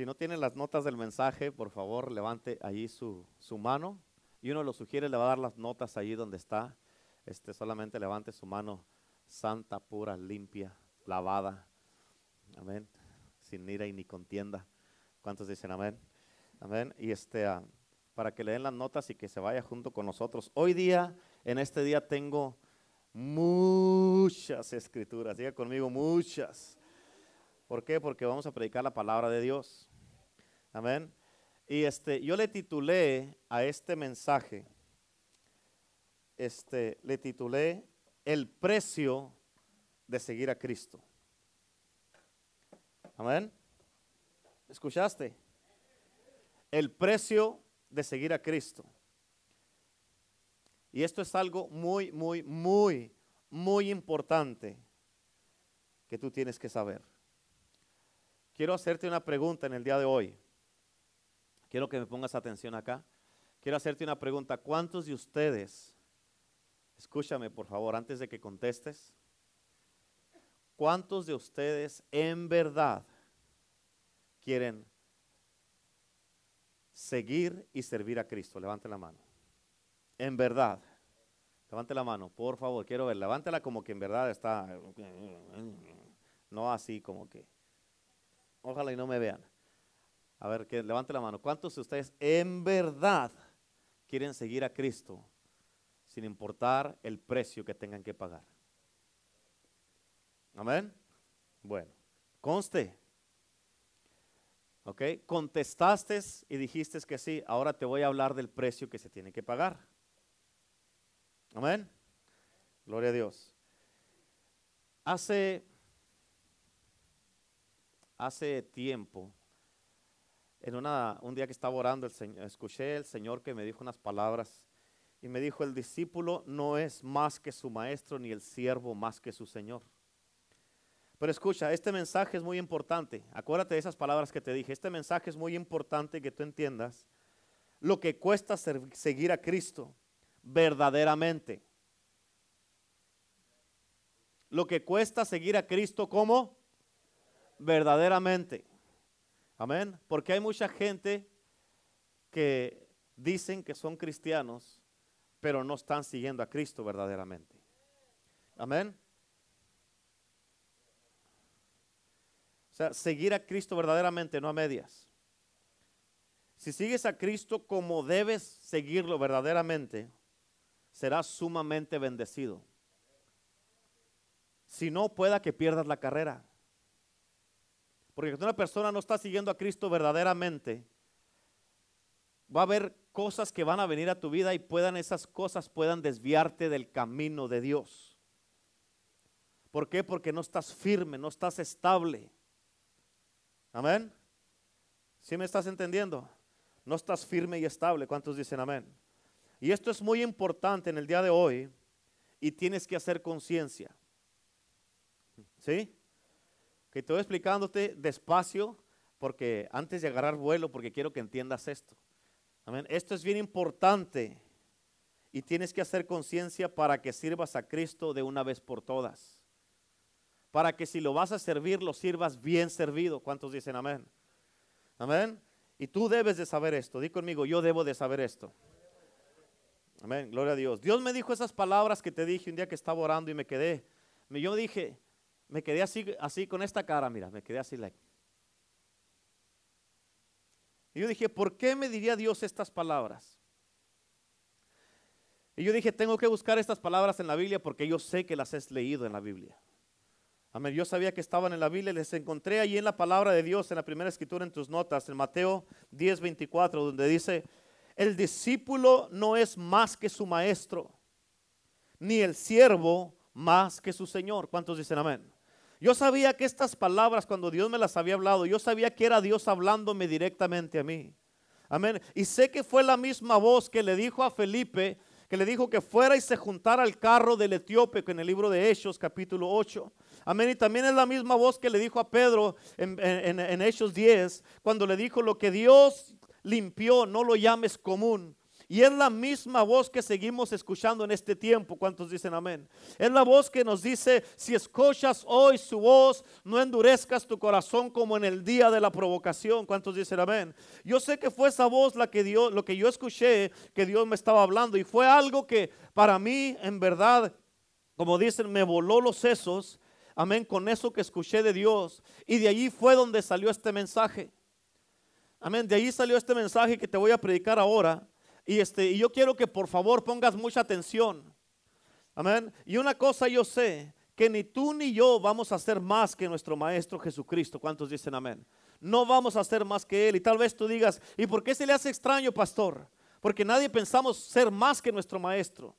Si no tiene las notas del mensaje, por favor, levante allí su, su mano. Y uno lo sugiere, le va a dar las notas allí donde está. Este, solamente levante su mano santa, pura, limpia, lavada. Amén. Sin ira y ni contienda. ¿Cuántos dicen amén? Amén. Y este, ah, para que le den las notas y que se vaya junto con nosotros. Hoy día, en este día, tengo muchas escrituras. Diga conmigo, muchas. ¿Por qué? Porque vamos a predicar la palabra de Dios. Amén. Y este, yo le titulé a este mensaje, este, le titulé El precio de seguir a Cristo. Amén. ¿Escuchaste? El precio de seguir a Cristo. Y esto es algo muy, muy, muy, muy importante que tú tienes que saber. Quiero hacerte una pregunta en el día de hoy. Quiero que me pongas atención acá. Quiero hacerte una pregunta. ¿Cuántos de ustedes, escúchame por favor antes de que contestes, cuántos de ustedes en verdad quieren seguir y servir a Cristo? Levante la mano. En verdad. Levante la mano, por favor, quiero ver. Levántela como que en verdad está. No así como que. Ojalá y no me vean. A ver, que levante la mano. ¿Cuántos de ustedes en verdad quieren seguir a Cristo sin importar el precio que tengan que pagar? Amén. Bueno, conste. ¿Ok? Contestaste y dijiste que sí. Ahora te voy a hablar del precio que se tiene que pagar. Amén. Gloria a Dios. Hace, hace tiempo en una, un día que estaba orando, el Señor, escuché el Señor que me dijo unas palabras y me dijo, el discípulo no es más que su maestro ni el siervo más que su Señor. Pero escucha, este mensaje es muy importante. Acuérdate de esas palabras que te dije. Este mensaje es muy importante que tú entiendas lo que cuesta seguir a Cristo verdaderamente. Lo que cuesta seguir a Cristo como verdaderamente. Amén. Porque hay mucha gente que dicen que son cristianos, pero no están siguiendo a Cristo verdaderamente. Amén. O sea, seguir a Cristo verdaderamente, no a medias. Si sigues a Cristo como debes seguirlo verdaderamente, serás sumamente bendecido. Si no, pueda que pierdas la carrera. Porque cuando una persona no está siguiendo a Cristo verdaderamente, va a haber cosas que van a venir a tu vida y puedan esas cosas puedan desviarte del camino de Dios. ¿Por qué? Porque no estás firme, no estás estable. Amén. ¿Sí me estás entendiendo? No estás firme y estable. ¿Cuántos dicen amén? Y esto es muy importante en el día de hoy y tienes que hacer conciencia. ¿Sí? Que estoy explicándote despacio porque antes de agarrar vuelo, porque quiero que entiendas esto. Amén. Esto es bien importante y tienes que hacer conciencia para que sirvas a Cristo de una vez por todas. Para que si lo vas a servir, lo sirvas bien servido. ¿Cuántos dicen amén? Amén. Y tú debes de saber esto. Di conmigo, yo debo de saber esto. Amén. Gloria a Dios. Dios me dijo esas palabras que te dije un día que estaba orando y me quedé. Yo dije, me quedé así, así con esta cara, mira, me quedé así. Like. Y yo dije, ¿por qué me diría Dios estas palabras? Y yo dije, tengo que buscar estas palabras en la Biblia porque yo sé que las has leído en la Biblia. Amén. Yo sabía que estaban en la Biblia, les encontré allí en la palabra de Dios, en la primera escritura en tus notas, en Mateo 10, 24, donde dice, el discípulo no es más que su maestro, ni el siervo más que su Señor. ¿Cuántos dicen amén? Yo sabía que estas palabras, cuando Dios me las había hablado, yo sabía que era Dios hablándome directamente a mí. Amén. Y sé que fue la misma voz que le dijo a Felipe, que le dijo que fuera y se juntara al carro del etíope en el libro de Hechos, capítulo 8. Amén. Y también es la misma voz que le dijo a Pedro en, en Hechos 10, cuando le dijo lo que Dios limpió, no lo llames común. Y es la misma voz que seguimos escuchando en este tiempo. ¿Cuántos dicen amén? Es la voz que nos dice, si escuchas hoy su voz, no endurezcas tu corazón como en el día de la provocación. ¿Cuántos dicen amén? Yo sé que fue esa voz la que dio, lo que yo escuché, que Dios me estaba hablando. Y fue algo que para mí, en verdad, como dicen, me voló los sesos. Amén, con eso que escuché de Dios. Y de allí fue donde salió este mensaje. Amén, de ahí salió este mensaje que te voy a predicar ahora. Y, este, y yo quiero que por favor pongas mucha atención. Amén. Y una cosa yo sé, que ni tú ni yo vamos a ser más que nuestro Maestro Jesucristo. ¿Cuántos dicen amén? No vamos a ser más que Él. Y tal vez tú digas, ¿y por qué se le hace extraño, pastor? Porque nadie pensamos ser más que nuestro Maestro.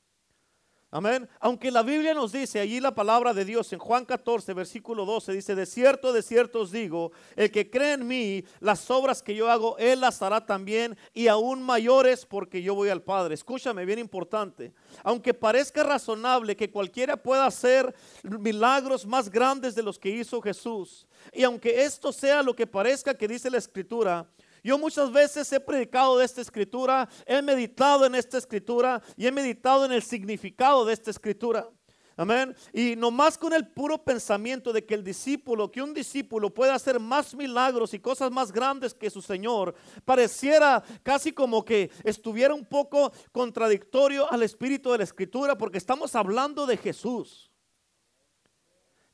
Amén. Aunque la Biblia nos dice allí la palabra de Dios en Juan 14, versículo 12, dice, de cierto, de cierto os digo, el que cree en mí, las obras que yo hago, él las hará también y aún mayores porque yo voy al Padre. Escúchame, bien importante. Aunque parezca razonable que cualquiera pueda hacer milagros más grandes de los que hizo Jesús, y aunque esto sea lo que parezca que dice la Escritura, yo muchas veces he predicado de esta escritura, he meditado en esta escritura y he meditado en el significado de esta escritura. Amén. Y nomás con el puro pensamiento de que el discípulo, que un discípulo puede hacer más milagros y cosas más grandes que su Señor, pareciera casi como que estuviera un poco contradictorio al espíritu de la escritura, porque estamos hablando de Jesús.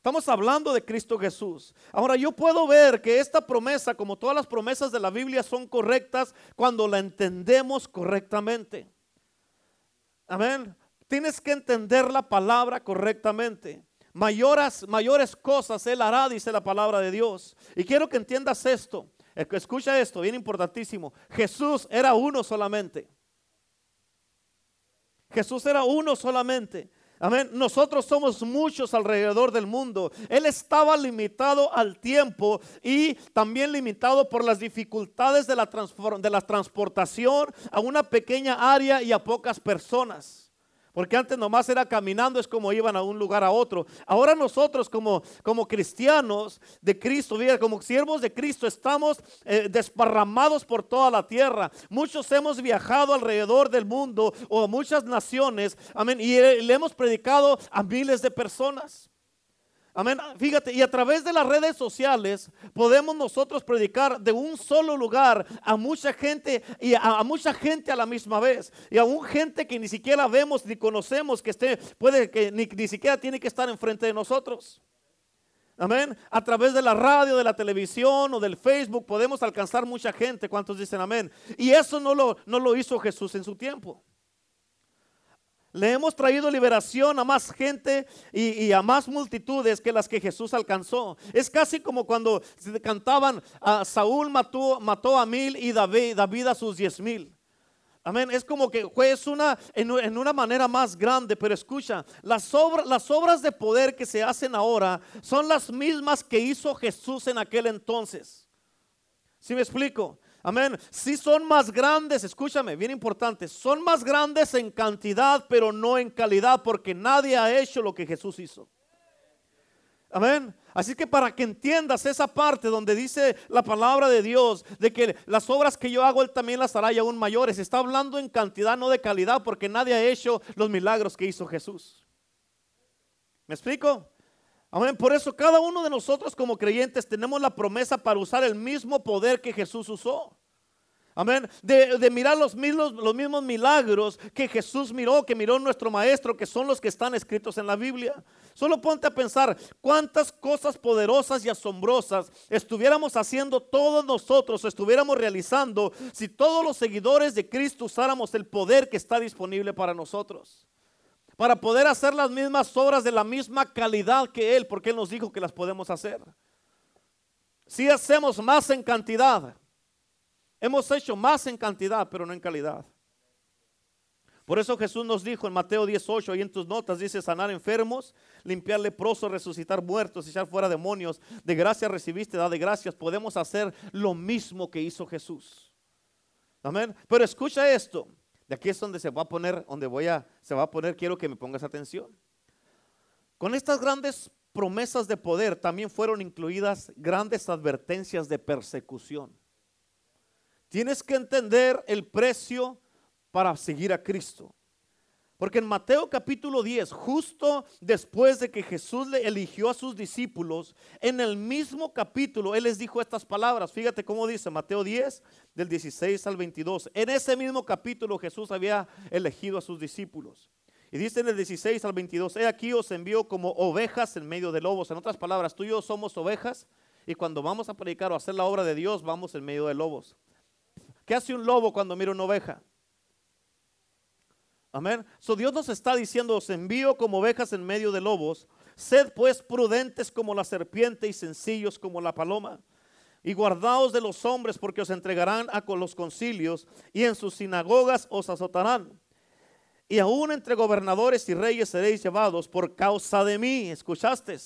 Estamos hablando de Cristo Jesús. Ahora yo puedo ver que esta promesa, como todas las promesas de la Biblia, son correctas cuando la entendemos correctamente. Amén. Tienes que entender la palabra correctamente. Mayores, mayores cosas Él hará, dice la palabra de Dios. Y quiero que entiendas esto. Escucha esto, bien importantísimo. Jesús era uno solamente. Jesús era uno solamente. Amén. Nosotros somos muchos alrededor del mundo. Él estaba limitado al tiempo y también limitado por las dificultades de la, de la transportación a una pequeña área y a pocas personas. Porque antes nomás era caminando, es como iban a un lugar a otro. Ahora nosotros como, como cristianos de Cristo, como siervos de Cristo, estamos eh, desparramados por toda la tierra. Muchos hemos viajado alrededor del mundo o a muchas naciones, amén, y le hemos predicado a miles de personas. Amén. Fíjate, y a través de las redes sociales podemos nosotros predicar de un solo lugar a mucha gente y a, mucha gente a la misma vez. Y a un gente que ni siquiera vemos ni conocemos que esté, puede que ni, ni siquiera tiene que estar enfrente de nosotros. Amén. A través de la radio, de la televisión o del Facebook podemos alcanzar mucha gente. ¿Cuántos dicen amén? Y eso no lo, no lo hizo Jesús en su tiempo. Le hemos traído liberación a más gente y, a más multitudes que las que Jesús alcanzó. Es casi como cuando cantaban, a Saúl mató, a mil y David, a sus diez mil. Amén. Es como que fue una, en, una manera más grande, pero escucha, las, las obras de poder que se hacen ahora son las mismas que hizo Jesús en aquel entonces. ¿Sí me explico? Amén. Si son más grandes, escúchame, bien importante, son más grandes en cantidad, pero no en calidad, porque nadie ha hecho lo que Jesús hizo. Amén. Así que para que entiendas esa parte donde dice la palabra de Dios, de que las obras que yo hago, Él también las hará aún mayores, está hablando en cantidad, no de calidad, porque nadie ha hecho los milagros que hizo Jesús. ¿Me explico? Amén. Por eso cada uno de nosotros como creyentes tenemos la promesa para usar el mismo poder que Jesús usó. Amén. De, mirar los mismos, los mismos milagros que Jesús miró, que miró nuestro Maestro, que son los que están escritos en la Biblia. Solo ponte a pensar cuántas cosas poderosas y asombrosas estuviéramos haciendo todos nosotros, estuviéramos realizando, si todos los seguidores de Cristo usáramos el poder que está disponible para nosotros para poder hacer las mismas obras de la misma calidad que Él, porque Él nos dijo que las podemos hacer. Si hacemos más en cantidad, hemos hecho más en cantidad, pero no en calidad. Por eso Jesús nos dijo en Mateo 18, y en tus notas dice sanar enfermos, limpiar leprosos, resucitar muertos, echar fuera demonios. De gracia recibiste, da de gracias. Podemos hacer lo mismo que hizo Jesús. Amén. Pero escucha esto. De aquí es donde se va a poner, donde voy a, se va a poner, quiero que me pongas atención. Con estas grandes promesas de poder también fueron incluidas grandes advertencias de persecución. Tienes que entender el precio para seguir a Cristo. Porque en Mateo capítulo 10, justo después de que Jesús le eligió a sus discípulos, en el mismo capítulo Él les dijo estas palabras. Fíjate cómo dice Mateo 10, del 16 al 22. En ese mismo capítulo Jesús había elegido a sus discípulos. Y dice en el 16 al 22, he aquí os envío como ovejas en medio de lobos. En otras palabras, tú y yo somos ovejas y cuando vamos a predicar o hacer la obra de Dios, vamos en medio de lobos. ¿Qué hace un lobo cuando mira una oveja? Amén. So Dios nos está diciendo, os envío como ovejas en medio de lobos. Sed pues prudentes como la serpiente y sencillos como la paloma. Y guardaos de los hombres porque os entregarán a los concilios y en sus sinagogas os azotarán. Y aún entre gobernadores y reyes seréis llevados por causa de mí. ¿Escuchaste?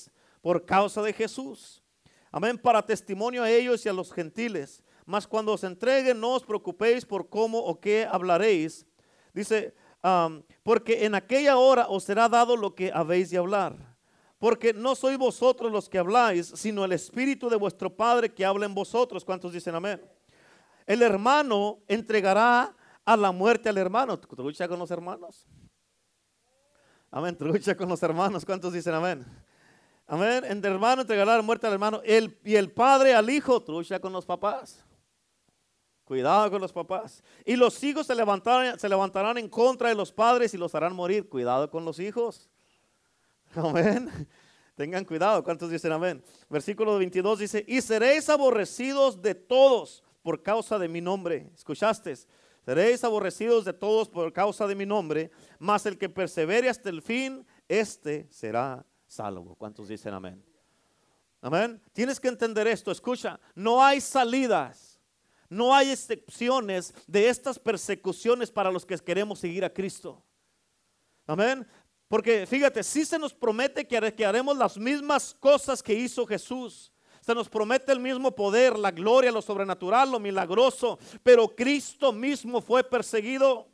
Por causa de Jesús. Amén. Para testimonio a ellos y a los gentiles. Mas cuando os entreguen no os preocupéis por cómo o qué hablaréis. Dice, porque en aquella hora os será dado lo que habéis de hablar. Porque no sois vosotros los que habláis, sino el Espíritu de vuestro Padre que habla en vosotros. ¿Cuántos dicen amén? El hermano entregará a la muerte al hermano. ¿Trucha con los hermanos? Amén, trucha con los hermanos. ¿Cuántos dicen amén? Amén. El hermano entregará la muerte al hermano. El, y el padre al hijo. Trucha con los papás. Cuidado con los papás. Y los hijos se levantarán, se levantarán en contra de los padres y los harán morir. Cuidado con los hijos. Amén. Tengan cuidado. ¿Cuántos dicen amén? Versículo 22 dice, y seréis aborrecidos de todos por causa de mi nombre. ¿Escuchaste? Seréis aborrecidos de todos por causa de mi nombre, mas el que persevere hasta el fin, este será salvo. ¿Cuántos dicen amén? Amén. Tienes que entender esto. Escucha, no hay salidas no hay excepciones de estas persecuciones para los que queremos seguir a Cristo. Amén. Porque fíjate, si se nos promete que haremos las mismas cosas que hizo Jesús. Se nos promete el mismo poder, la gloria, lo sobrenatural, lo milagroso. Pero Cristo mismo fue perseguido.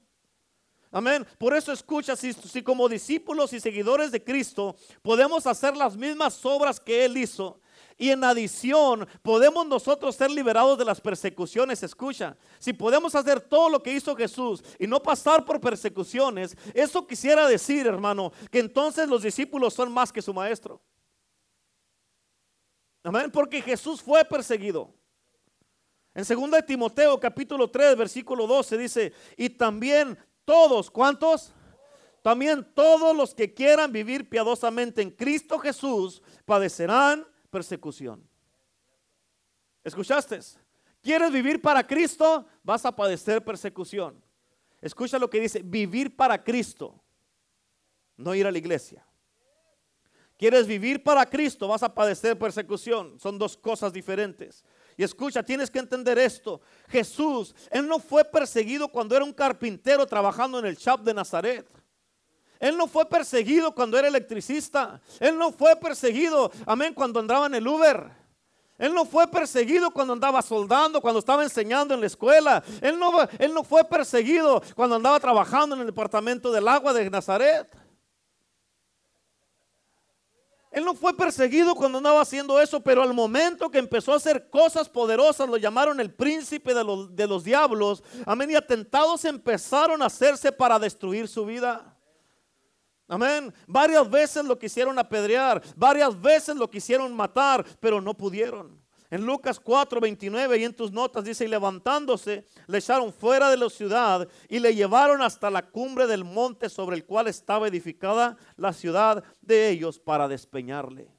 Amén. Por eso escucha, si, si, como discípulos y seguidores de Cristo podemos hacer las mismas obras que Él hizo, y en adición, podemos nosotros ser liberados de las persecuciones. Escucha, si podemos hacer todo lo que hizo Jesús y no pasar por persecuciones, eso quisiera decir, hermano, que entonces los discípulos son más que su maestro. Amén, porque Jesús fue perseguido. En 2 de Timoteo capítulo 3 versículo 12 dice, y también todos, ¿cuántos? También todos los que quieran vivir piadosamente en Cristo Jesús padecerán persecución. ¿Escuchaste? ¿Quieres vivir para Cristo? Vas a padecer persecución. Escucha lo que dice, vivir para Cristo, no ir a la iglesia. ¿Quieres vivir para Cristo? Vas a padecer persecución. Son dos cosas diferentes. Y escucha, tienes que entender esto. Jesús, Él no fue perseguido cuando era un carpintero trabajando en el chap de Nazaret. Él no fue perseguido cuando era electricista. Él no fue perseguido, amén, cuando andaba en el Uber. Él no fue perseguido cuando andaba soldando, cuando estaba enseñando en la escuela. Él no, él no fue perseguido cuando andaba trabajando en el departamento del agua de Nazaret. Él no fue perseguido cuando andaba haciendo eso, pero al momento que empezó a hacer cosas poderosas, lo llamaron el príncipe de los, de los diablos. Amén. Y atentados empezaron a hacerse para destruir su vida. Amén. Varias veces lo quisieron apedrear, varias veces lo quisieron matar, pero no pudieron. En Lucas 4, 29 y en tus notas dice, y levantándose, le echaron fuera de la ciudad y le llevaron hasta la cumbre del monte sobre el cual estaba edificada la ciudad de ellos para despeñarle.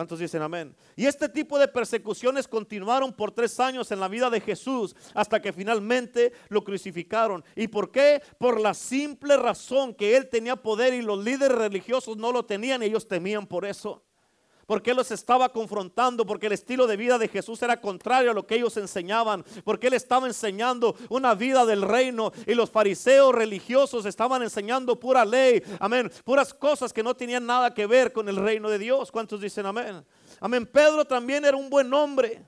¿Cuántos dicen amén? Y este tipo de persecuciones continuaron por tres años en la vida de Jesús hasta que finalmente lo crucificaron. ¿Y por qué? Por la simple razón que él tenía poder y los líderes religiosos no lo tenían y ellos temían por eso porque Él los estaba confrontando, porque el estilo de vida de Jesús era contrario a lo que ellos enseñaban, porque Él estaba enseñando una vida del reino y los fariseos religiosos estaban enseñando pura ley, amén, puras cosas que no tenían nada que ver con el reino de Dios. ¿Cuántos dicen amén? Amén. Pedro también era un buen hombre.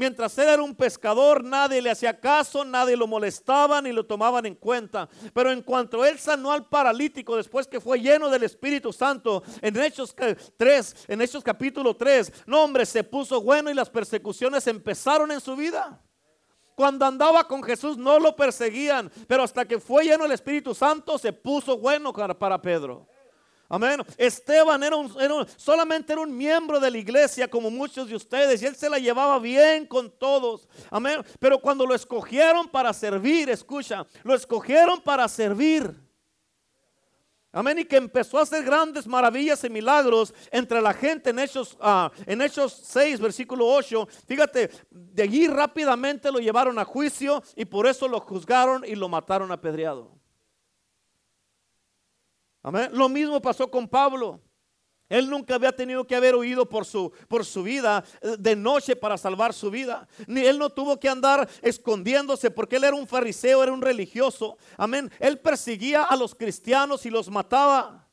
Mientras él era un pescador, nadie le hacía caso, nadie lo molestaba ni lo tomaban en cuenta. Pero en cuanto él sanó al paralítico después que fue lleno del Espíritu Santo, en Hechos 3, en Hechos capítulo 3, no hombre, se puso bueno y las persecuciones empezaron en su vida. Cuando andaba con Jesús no lo perseguían, pero hasta que fue lleno el Espíritu Santo se puso bueno para Pedro. Amén. Esteban era, solamente era un miembro de la iglesia como muchos de ustedes y él se la llevaba bien con todos. Amén. Pero cuando lo escogieron para servir, escucha, lo escogieron para servir. Amén. Y que empezó a hacer grandes maravillas y milagros entre la gente en Hechos, uh, en Hechos 6, versículo 8. Fíjate, de allí rápidamente lo llevaron a juicio y por eso lo juzgaron y lo mataron apedreado. Amén. Lo mismo pasó con Pablo. Él nunca había tenido que haber huido por su, por su vida eh, de noche para salvar su vida. Ni él no tuvo que andar escondiéndose porque él era un fariseo, era un religioso. Amén. Él perseguía a los cristianos y los mataba.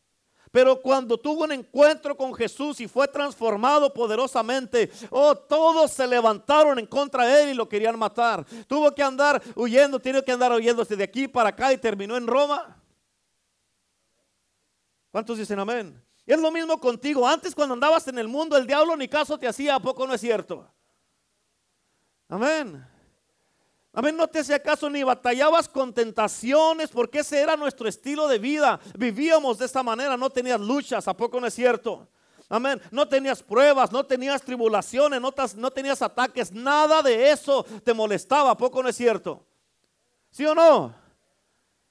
Pero cuando tuvo un encuentro con Jesús y fue transformado poderosamente, oh, todos se levantaron en contra de él y lo querían matar. Tuvo que andar huyendo, tiene que andar huyéndose de aquí para acá y terminó en Roma. ¿Cuántos dicen amén? Es lo mismo contigo. Antes cuando andabas en el mundo, el diablo ni caso te hacía, ¿a poco no es cierto? Amén. Amén, no te hacía caso ni batallabas con tentaciones porque ese era nuestro estilo de vida. Vivíamos de esta manera, no tenías luchas, ¿a poco no es cierto? Amén, no tenías pruebas, no tenías tribulaciones, no, no tenías ataques, nada de eso te molestaba, ¿a poco no es cierto? ¿Sí o no?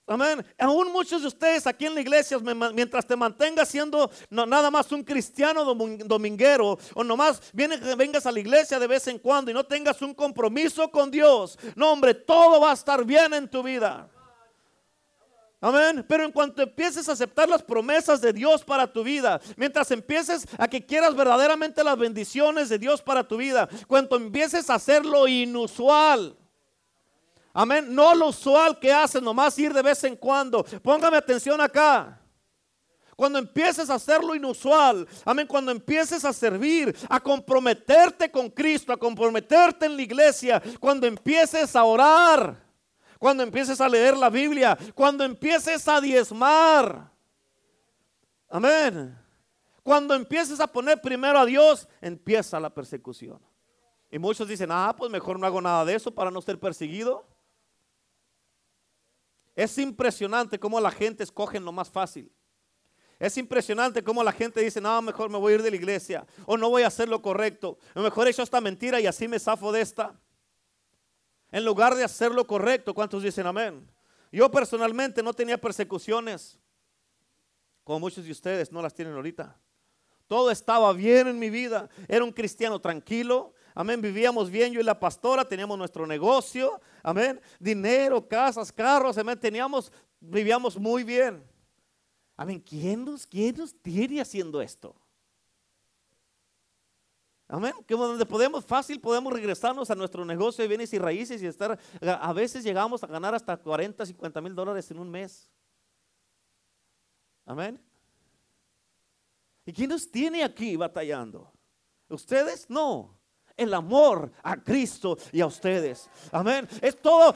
Amén. Aún muchos de ustedes aquí en la iglesia, mientras te mantengas siendo nada más un cristiano dominguero, o nomás vengas a la iglesia de vez en cuando y no tengas un compromiso con Dios, no, hombre, todo va a estar bien en tu vida. Amén. Pero en cuanto empieces a aceptar las promesas de Dios para tu vida, mientras empieces a que quieras verdaderamente las bendiciones de Dios para tu vida, cuando empieces a hacer lo inusual, Amén. No lo usual que hacen, nomás ir de vez en cuando. Póngame atención acá. Cuando empieces a hacer lo inusual, amén, cuando empieces a servir, a comprometerte con Cristo, a comprometerte en la iglesia, cuando empieces a orar, cuando empieces a leer la Biblia, cuando empieces a diezmar, amén. Cuando empieces a poner primero a Dios, empieza la persecución. Y muchos dicen, ah, pues mejor no hago nada de eso para no ser perseguido. Es impresionante cómo la gente escoge lo más fácil. Es impresionante cómo la gente dice, no, mejor me voy a ir de la iglesia, o no voy a hacer lo correcto, o mejor he hecho esta mentira y así me zafo de esta. En lugar de hacer lo correcto, ¿cuántos dicen amén? Yo personalmente no tenía persecuciones, como muchos de ustedes no las tienen ahorita. Todo estaba bien en mi vida. Era un cristiano tranquilo, Amén. Vivíamos bien yo y la pastora, teníamos nuestro negocio. Amén. Dinero, casas, carros. Amén. Teníamos, vivíamos muy bien. Amén. ¿Quién nos, quién nos tiene haciendo esto? Amén. Que donde podemos fácil podemos regresarnos a nuestro negocio de bienes y raíces y estar. A veces llegamos a ganar hasta 40, 50 mil dólares en un mes. Amén. ¿Y quién nos tiene aquí batallando? ¿Ustedes? No el amor a Cristo y a ustedes. Amén. Es todo,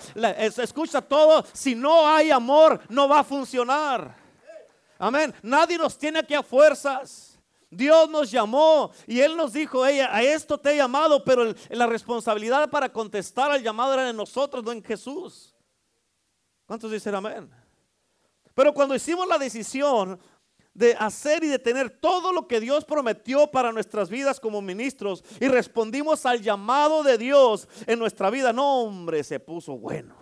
escucha todo. Si no hay amor, no va a funcionar. Amén. Nadie nos tiene aquí a fuerzas. Dios nos llamó y Él nos dijo, ella, a esto te he llamado, pero la responsabilidad para contestar al llamado era de nosotros, no en Jesús. ¿Cuántos dicen amén? Pero cuando hicimos la decisión de hacer y de tener todo lo que Dios prometió para nuestras vidas como ministros y respondimos al llamado de Dios en nuestra vida. No, hombre, se puso bueno.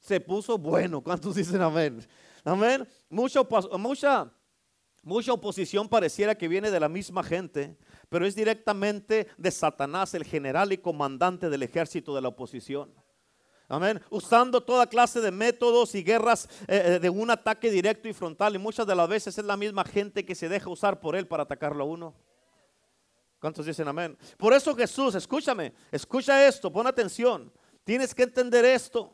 Se puso bueno. ¿Cuántos dicen amén? Amén. Mucha, mucha, mucha oposición pareciera que viene de la misma gente, pero es directamente de Satanás, el general y comandante del ejército de la oposición. Amén. Usando toda clase de métodos y guerras eh, eh, de un ataque directo y frontal. Y muchas de las veces es la misma gente que se deja usar por él para atacarlo a uno. ¿Cuántos dicen amén? Por eso Jesús, escúchame, escucha esto, pon atención. Tienes que entender esto.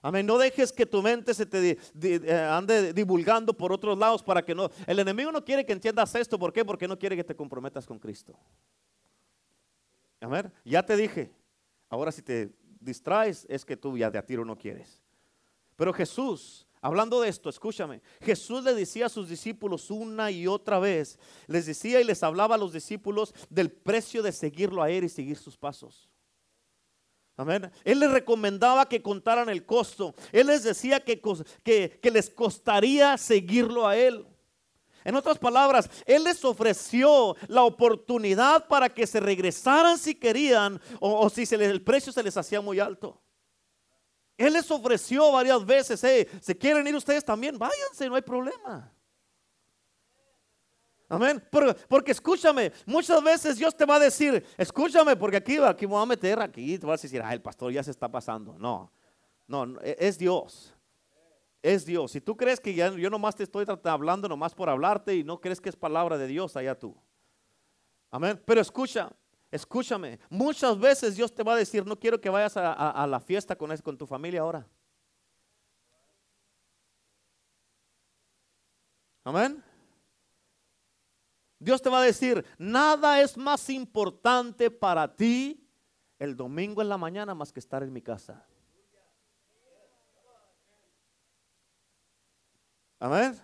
Amén. No dejes que tu mente se te eh, ande divulgando por otros lados para que no. El enemigo no quiere que entiendas esto. ¿Por qué? Porque no quiere que te comprometas con Cristo. Amén. Ya te dije. Ahora si te distraes es que tú ya de a tiro no quieres. Pero Jesús, hablando de esto, escúchame, Jesús le decía a sus discípulos una y otra vez, les decía y les hablaba a los discípulos del precio de seguirlo a Él y seguir sus pasos. Amén. Él les recomendaba que contaran el costo. Él les decía que, que, que les costaría seguirlo a Él. En otras palabras, Él les ofreció la oportunidad para que se regresaran si querían o, si el precio se les hacía muy alto. Él les ofreció varias veces, hey, si quieren ir ustedes también, váyanse, no hay problema. Amén. Porque, escúchame, muchas veces Dios te va a decir, escúchame, porque aquí, aquí me voy a meter, aquí te vas a decir, ah, el pastor ya se está pasando. No, no, es Dios es Dios. Si tú crees que ya, yo nomás te estoy hablando nomás por hablarte y no crees que es palabra de Dios, allá tú. Amén. Pero escucha, escúchame. Muchas veces Dios te va a decir, no quiero que vayas a, la fiesta con, con tu familia ahora. Amén. Dios te va a decir, nada es más importante para ti el domingo en la mañana más que estar en mi casa. Amén.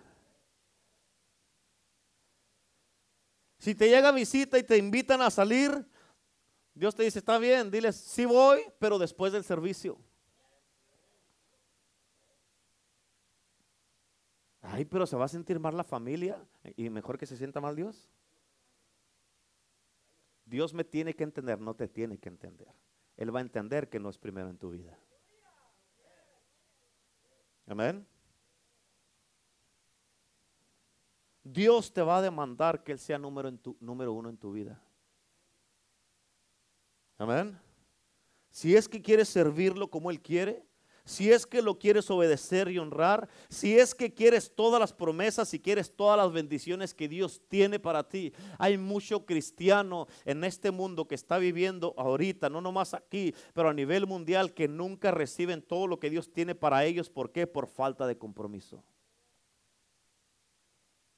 Si te llega visita y te invitan a salir, Dios te dice, está bien, diles, sí voy, pero después del servicio. Ay, pero se va a sentir mal la familia y mejor que se sienta mal Dios. Dios me tiene que entender, no te tiene que entender. Él va a entender que no es primero en tu vida. Amén. Dios te va a demandar que Él sea número, uno en tu vida. Amén. Si es que quieres servirlo como Él quiere, si es que lo quieres obedecer y honrar, si es que quieres todas las promesas, si quieres todas las bendiciones que Dios tiene para ti. Hay mucho cristiano en este mundo que está viviendo ahorita, no nomás aquí, pero a nivel mundial, que nunca reciben todo lo que Dios tiene para ellos. ¿Por qué? Por falta de compromiso.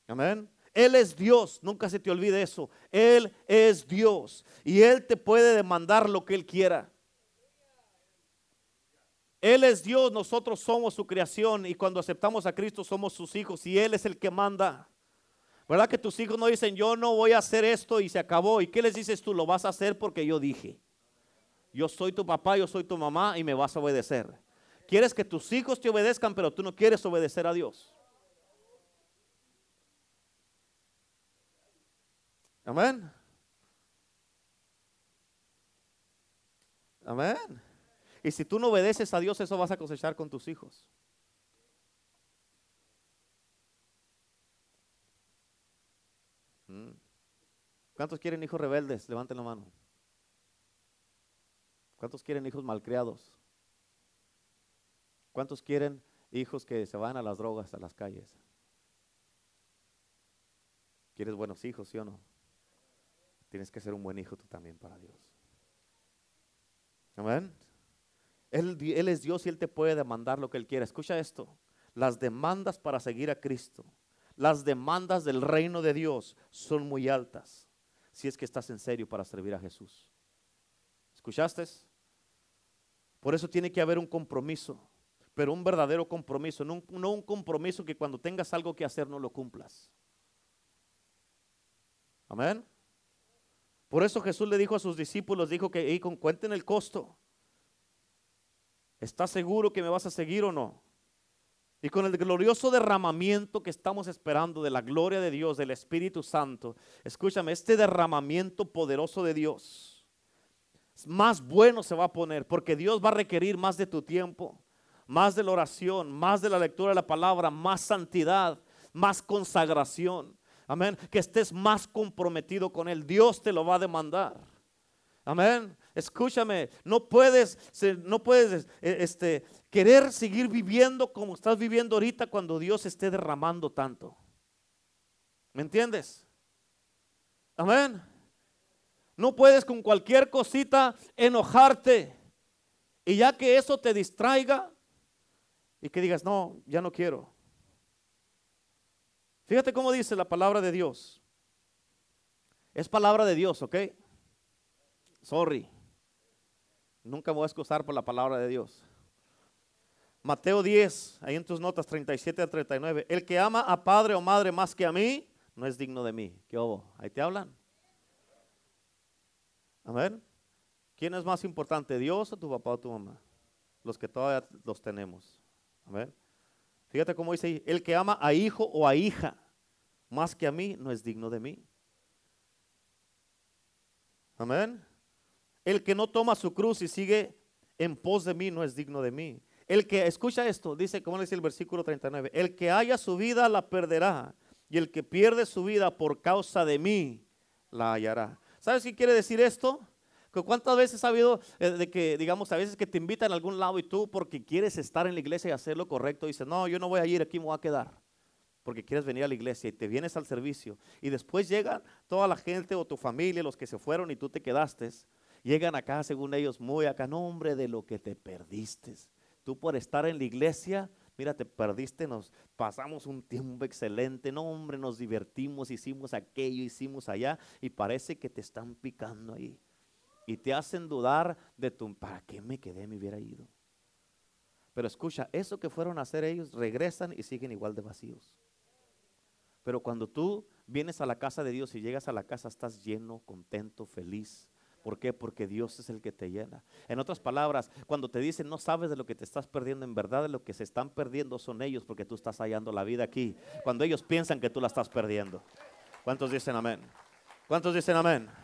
Amén. Él es Dios, nunca se te olvide eso. Él es Dios y Él te puede demandar lo que Él quiera. Él es Dios, nosotros somos su creación y cuando aceptamos a Cristo somos sus hijos y Él es el que manda. ¿Verdad que tus hijos no dicen, yo no voy a hacer esto y se acabó? ¿Y qué les dices tú? Lo vas a hacer porque yo dije. Yo soy tu papá, yo soy tu mamá y me vas a obedecer. Quieres que tus hijos te obedezcan, pero tú no quieres obedecer a Dios. Amén. Amén. Y si tú no obedeces a Dios, eso vas a cosechar con tus hijos. Mm. ¿Cuántos quieren hijos rebeldes? Levanten la mano. ¿Cuántos quieren hijos malcriados? ¿Cuántos quieren hijos que se van a las drogas, a las calles? ¿Quieres buenos hijos, sí o no? Tienes que ser un buen hijo tú también para Dios. Amén. Él, es Dios y Él te puede demandar lo que Él quiera. Escucha esto. Las demandas para seguir a Cristo, las demandas del reino de Dios son muy altas. Si es que estás en serio para servir a Jesús. ¿Escuchaste? Por eso tiene que haber un compromiso, pero un verdadero compromiso, no un compromiso que cuando tengas algo que hacer no lo cumplas. Amén. Por eso Jesús le dijo a sus discípulos, dijo que con cuenten el costo. ¿Estás seguro que me vas a seguir o no? Y con el glorioso derramamiento que estamos esperando de la gloria de Dios, del Espíritu Santo, escúchame, este derramamiento poderoso de Dios, más bueno se va a poner, porque Dios va a requerir más de tu tiempo, más de la oración, más de la lectura de la palabra, más santidad, más consagración. Amén. Que estés más comprometido con Él. Dios te lo va a demandar. Amén. Escúchame, no puedes, no puedes e, este, querer seguir viviendo como estás viviendo ahorita cuando Dios esté derramando tanto. ¿Me entiendes? Amén. No puedes con cualquier cosita enojarte. Y ya que eso te distraiga y que digas, no, ya no quiero. Fíjate cómo dice la palabra de Dios. Es palabra de Dios, ¿ok? Sorry. Nunca voy a excusar por la palabra de Dios. Mateo 10, ahí en tus notas 37 a 39. El que ama a padre o madre más que a mí, no es digno de mí. ¿Qué hubo? Ahí te hablan. Amén. ¿Quién es más importante, Dios o tu papá o tu mamá? Los que todavía los tenemos. Amén. Fíjate cómo dice ahí, el que ama a hijo o a hija más que a mí no es digno de mí. Amén. El que no toma su cruz y sigue en pos de mí no es digno de mí. El que, escucha esto, dice, como dice el versículo 39, el que haya su vida la perderá y el que pierde su vida por causa de mí la hallará. ¿Sabes qué quiere decir esto? ¿Cuántas veces ha habido eh, de que, digamos, a veces que te invitan a algún lado y tú porque quieres estar en la iglesia y hacer lo correcto, dices, no, yo no voy a ir, aquí me voy a quedar. Porque quieres venir a la iglesia y te vienes al servicio. Y después llega toda la gente o tu familia, los que se fueron y tú te quedaste, llegan acá, según ellos, muy acá, nombre de lo que te perdiste. Tú por estar en la iglesia, mira, te perdiste, nos pasamos un tiempo excelente, no hombre, nos divertimos, hicimos aquello, hicimos allá, y parece que te están picando ahí y te hacen dudar de tu, ¿para qué me quedé? Me hubiera ido. Pero escucha, eso que fueron a hacer ellos regresan y siguen igual de vacíos. Pero cuando tú vienes a la casa de Dios y llegas a la casa, estás lleno, contento, feliz. ¿Por qué? Porque Dios es el que te llena. En otras palabras, cuando te dicen no sabes de lo que te estás perdiendo, en verdad de lo que se están perdiendo son ellos porque tú estás hallando la vida aquí. Cuando ellos piensan que tú la estás perdiendo. ¿Cuántos dicen amén? ¿Cuántos dicen amén?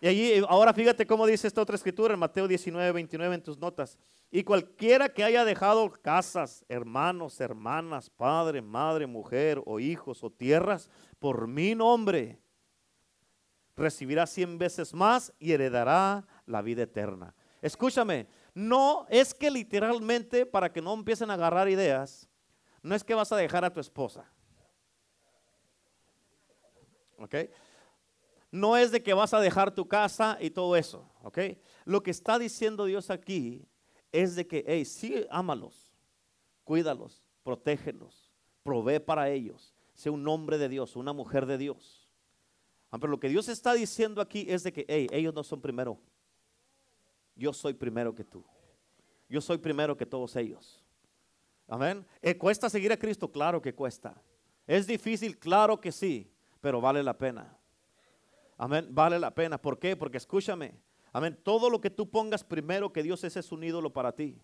Y allí, ahora fíjate cómo dice esta otra escritura en Mateo 19, 29 en tus notas. Y cualquiera que haya dejado casas, hermanos, hermanas, padre, madre, mujer o hijos o tierras, por mi nombre, recibirá cien veces más y heredará la vida eterna. Escúchame, no es que literalmente, para que no empiecen a agarrar ideas, no es que vas a dejar a tu esposa. ¿Ok? No es de que vas a dejar tu casa y todo eso, ¿ok? Lo que está diciendo Dios aquí es de que, hey, sí, ámalos, cuídalos, protégelos, provee para ellos, sea un hombre de Dios, una mujer de Dios. Ah, pero lo que Dios está diciendo aquí es de que, hey, ellos no son primero. Yo soy primero que tú. Yo soy primero que todos ellos. Amén. ¿Eh, ¿Cuesta seguir a Cristo? Claro que cuesta. ¿Es difícil? Claro que sí, pero vale la pena. Amén, vale la pena. ¿Por qué? Porque escúchame. Amén, todo lo que tú pongas primero que Dios es un ídolo para ti.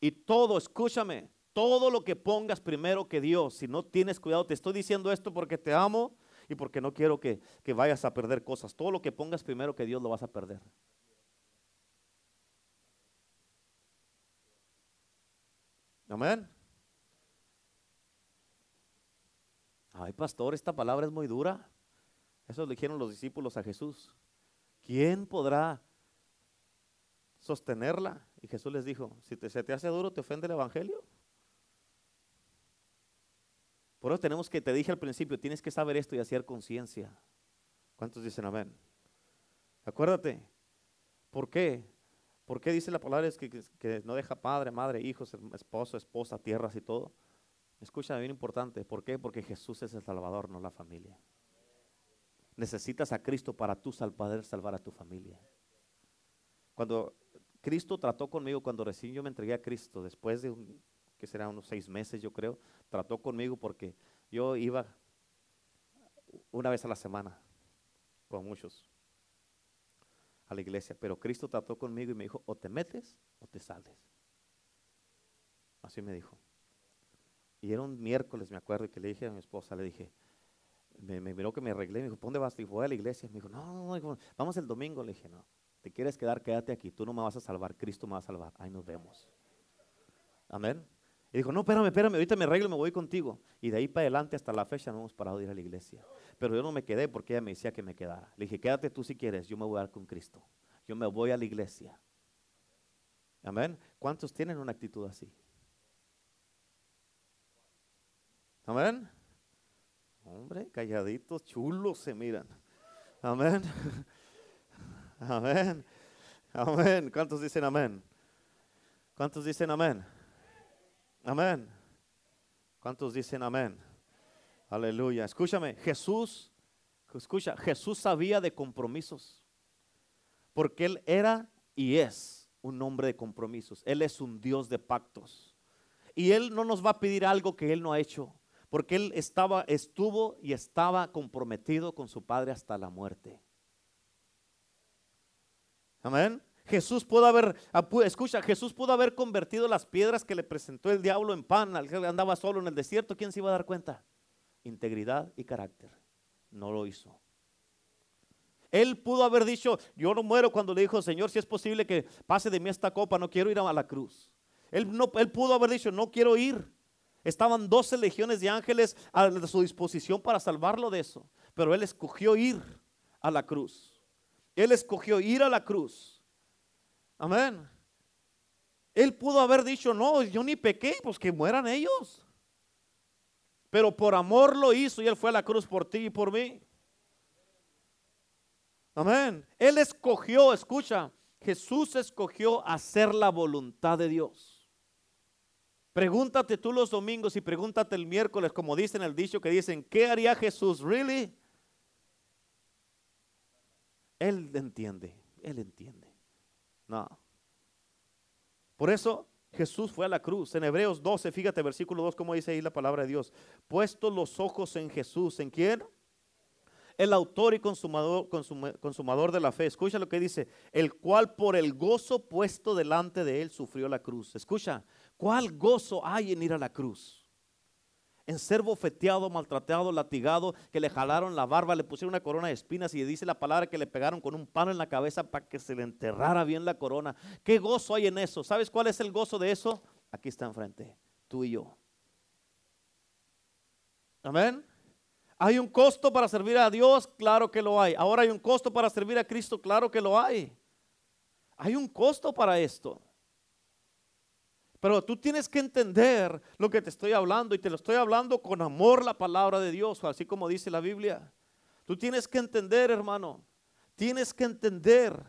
Y todo, escúchame, todo lo que pongas primero que Dios, si no tienes cuidado, te estoy diciendo esto porque te amo y porque no quiero que, que vayas a perder cosas. Todo lo que pongas primero que Dios lo vas a perder. Amén. Ay, pastor, esta palabra es muy dura. Eso le dijeron los discípulos a Jesús. ¿Quién podrá sostenerla? Y Jesús les dijo, si te, se te hace duro, ¿te ofende el Evangelio? Por eso tenemos que, te dije al principio, tienes que saber esto y hacer conciencia. ¿Cuántos dicen amén? Acuérdate, ¿por qué? ¿Por qué dice la palabra es que, que, no deja padre, madre, hijos, esposo, esposa, tierras y todo? Escucha, bien importante. ¿Por qué? Porque Jesús es el Salvador, no la familia. Necesitas a Cristo para tú poder salvar a tu familia. Cuando Cristo trató conmigo, cuando recién yo me entregué a Cristo, después de que será unos seis meses yo creo, trató conmigo porque yo iba una vez a la semana, con muchos, a la iglesia, pero Cristo trató conmigo y me dijo, o te metes o te sales. Así me dijo. Y era un miércoles, me acuerdo, que le dije a mi esposa, le dije, me, miró que me arreglé, me dijo, ¿dónde vas? Y fue a la iglesia. Me dijo, no, no, vamos el domingo. Le dije, no, te quieres quedar, quédate aquí. Tú no me vas a salvar, Cristo me va a salvar. Ahí nos vemos. Amén. Y dijo, no, espérame, espérame, ahorita me arreglo y me voy contigo. Y de ahí para adelante hasta la fecha no hemos parado de ir a la iglesia. Pero yo no me quedé porque ella me decía que me quedara. Le dije, quédate tú si quieres, yo me voy a dar con Cristo. Yo me voy a la iglesia. Amén. ¿Cuántos tienen una actitud así? Amén. Hombre, calladitos, chulos se miran. Amén. Amén. Amén. ¿Cuántos dicen amén? ¿Cuántos dicen amén? Amén. ¿Cuántos dicen amén? Aleluya. Escúchame, Jesús, escucha, Jesús sabía de compromisos. Porque Él era y es un hombre de compromisos. Él es un Dios de pactos. Y Él no nos va a pedir algo que Él no ha hecho porque él estaba, estuvo y estaba comprometido con su padre hasta la muerte. Amén. Jesús pudo haber, escucha, Jesús pudo haber convertido las piedras que le presentó el diablo en pan al que andaba solo en el desierto. ¿Quién se iba a dar cuenta? Integridad y carácter. No lo hizo. Él pudo haber dicho, yo no muero cuando le dijo, Señor, si es posible que pase de mí esta copa, no quiero ir a la cruz. Él, no, él pudo haber dicho, no quiero ir. Estaban 12 legiones de ángeles a su disposición para salvarlo de eso. Pero él escogió ir a la cruz. Él escogió ir a la cruz. Amén. Él pudo haber dicho, no, yo ni pequé, pues que mueran ellos. Pero por amor lo hizo y él fue a la cruz por ti y por mí. Amén. Él escogió, escucha, Jesús escogió hacer la voluntad de Dios. Pregúntate tú los domingos y pregúntate el miércoles, como dicen el dicho que dicen, ¿qué haría Jesús? ¿Really? Él entiende, él entiende. No. Por eso Jesús fue a la cruz. En Hebreos 12, fíjate, versículo 2, como dice ahí la palabra de Dios. Puesto los ojos en Jesús, ¿en quién? el autor y consumador, consumador de la fe. Escucha lo que dice, el cual por el gozo puesto delante de él sufrió la cruz. Escucha, ¿cuál gozo hay en ir a la cruz? En ser bofeteado, maltratado, latigado, que le jalaron la barba, le pusieron una corona de espinas y dice la palabra que le pegaron con un palo en la cabeza para que se le enterrara bien la corona. ¿Qué gozo hay en eso? ¿Sabes cuál es el gozo de eso? Aquí está enfrente, tú y yo. Amén. ¿Hay un costo para servir a Dios? Claro que lo hay. Ahora hay un costo para servir a Cristo? Claro que lo hay. Hay un costo para esto. Pero tú tienes que entender lo que te estoy hablando y te lo estoy hablando con amor la palabra de Dios, así como dice la Biblia. Tú tienes que entender, hermano, tienes que entender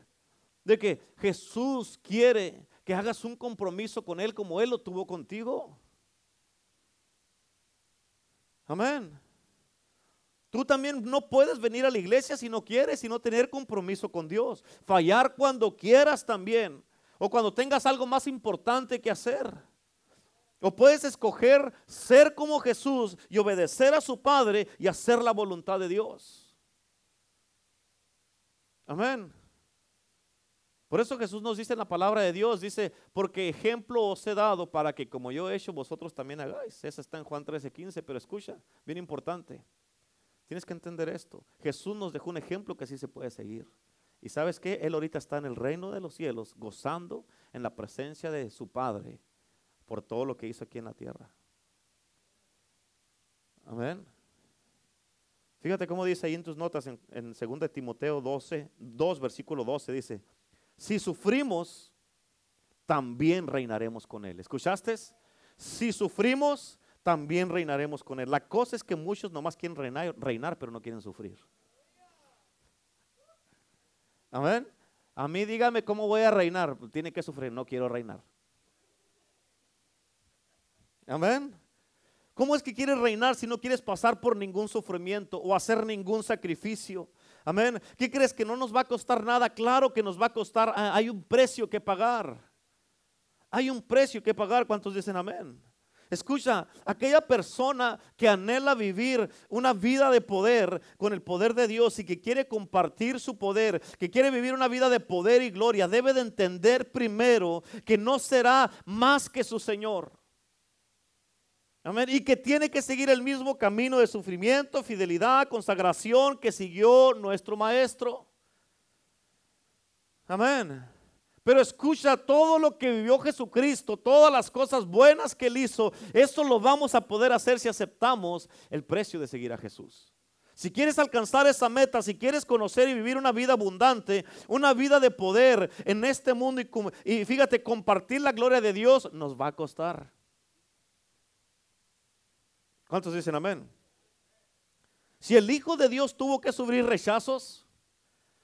de que Jesús quiere que hagas un compromiso con Él como Él lo tuvo contigo. Amén. Tú también no puedes venir a la iglesia si no quieres, sino tener compromiso con Dios. Fallar cuando quieras también. O cuando tengas algo más importante que hacer. O puedes escoger ser como Jesús y obedecer a su Padre y hacer la voluntad de Dios. Amén. Por eso Jesús nos dice en la palabra de Dios, dice, porque ejemplo os he dado para que como yo he hecho, vosotros también hagáis. Esa está en Juan 13, 15, pero escucha, bien importante. Tienes que entender esto. Jesús nos dejó un ejemplo que así se puede seguir. Y sabes que Él ahorita está en el reino de los cielos, gozando en la presencia de su Padre por todo lo que hizo aquí en la tierra. Amén. Fíjate cómo dice ahí en tus notas en, en 2 Timoteo 12, 2, versículo 12, dice, si sufrimos, también reinaremos con Él. ¿Escuchaste? Si sufrimos, también reinaremos con Él. La cosa es que muchos nomás quieren reinar, reinar pero no quieren sufrir. Amén. A mí dígame cómo voy a reinar. Tiene que sufrir, no quiero reinar. Amén. ¿Cómo es que quieres reinar si no quieres pasar por ningún sufrimiento o hacer ningún sacrificio? Amén. ¿Qué crees que no nos va a costar nada? Claro que nos va a costar. Ah, hay un precio que pagar. Hay un precio que pagar. ¿Cuántos dicen amén? Escucha, aquella persona que anhela vivir una vida de poder con el poder de Dios y que quiere compartir su poder, que quiere vivir una vida de poder y gloria, debe de entender primero que no será más que su Señor. Amén. Y que tiene que seguir el mismo camino de sufrimiento, fidelidad, consagración que siguió nuestro Maestro. Amén. Pero escucha todo lo que vivió Jesucristo, todas las cosas buenas que él hizo, eso lo vamos a poder hacer si aceptamos el precio de seguir a Jesús. Si quieres alcanzar esa meta, si quieres conocer y vivir una vida abundante, una vida de poder en este mundo y, y fíjate, compartir la gloria de Dios nos va a costar. ¿Cuántos dicen amén? Si el Hijo de Dios tuvo que sufrir rechazos,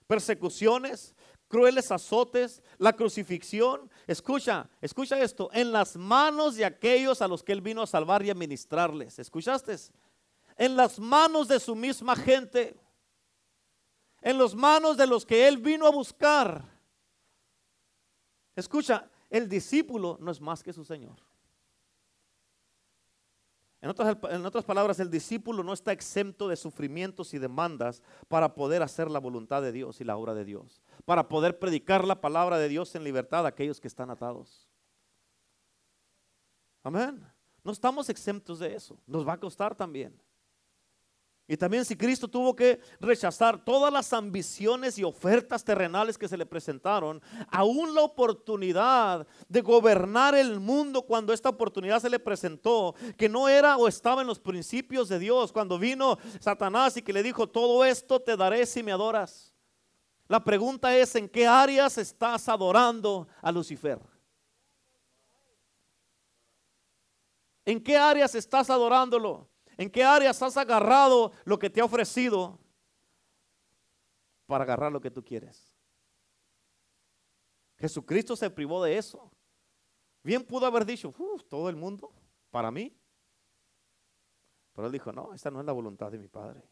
persecuciones, crueles azotes, la crucifixión. Escucha, escucha esto, en las manos de aquellos a los que Él vino a salvar y a ministrarles. ¿Escuchaste? En las manos de su misma gente, en las manos de los que Él vino a buscar. Escucha, el discípulo no es más que su Señor. En otras, palabras, el discípulo no está exento de sufrimientos y demandas para poder hacer la voluntad de Dios y la obra de Dios. Para poder predicar la palabra de Dios en libertad a aquellos que están atados. Amén. No estamos exentos de eso. Nos va a costar también. Y también si Cristo tuvo que rechazar todas las ambiciones y ofertas terrenales que se le presentaron, aún la oportunidad de gobernar el mundo cuando esta oportunidad se le presentó, que no era o estaba en los principios de Dios, cuando vino Satanás y que le dijo, todo esto te daré si me adoras. La pregunta es, ¿en qué áreas estás adorando a Lucifer? ¿En qué áreas estás adorándolo? ¿En qué áreas has agarrado lo que te ha ofrecido para agarrar lo que tú quieres? Jesucristo se privó de eso. Bien pudo haber dicho, todo el mundo, para mí. Pero él dijo, no, esta no es la voluntad de mi Padre.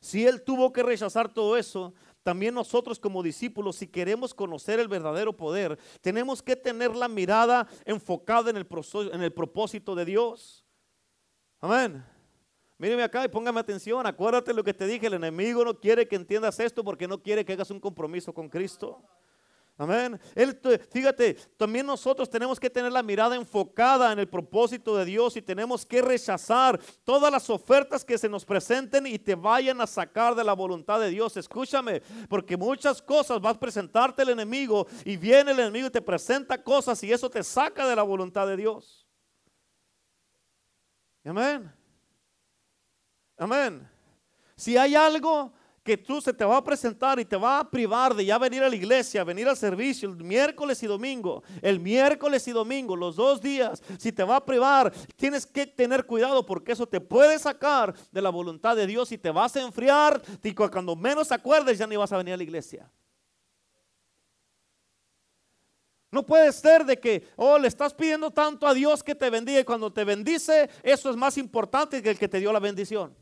Si él tuvo que rechazar todo eso, también nosotros como discípulos, si queremos conocer el verdadero poder, tenemos que tener la mirada enfocada en el, en el propósito de Dios. Amén. Míreme acá y póngame atención. Acuérdate lo que te dije. El enemigo no quiere que entiendas esto porque no quiere que hagas un compromiso con Cristo. Amén. Él, fíjate, también nosotros tenemos que tener la mirada enfocada en el propósito de Dios y tenemos que rechazar todas las ofertas que se nos presenten y te vayan a sacar de la voluntad de Dios. Escúchame, porque muchas cosas vas a presentarte el enemigo y viene el enemigo y te presenta cosas y eso te saca de la voluntad de Dios. Amén. Amén. Si hay algo que tú se te va a presentar y te va a privar de ya venir a la iglesia, venir al servicio el miércoles y domingo, el miércoles y domingo, los dos días, si te va a privar, tienes que tener cuidado porque eso te puede sacar de la voluntad de Dios y te vas a enfriar y cuando menos acuerdes ya ni vas a venir a la iglesia. No puede ser de que, oh, le estás pidiendo tanto a Dios que te bendiga y cuando te bendice, eso es más importante que el que te dio la bendición.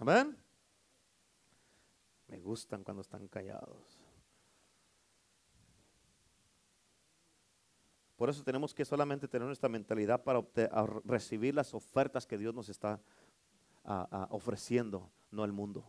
Amén. Me gustan cuando están callados. Por eso tenemos que solamente tener nuestra mentalidad para recibir las ofertas que Dios nos está ofreciendo, no el mundo.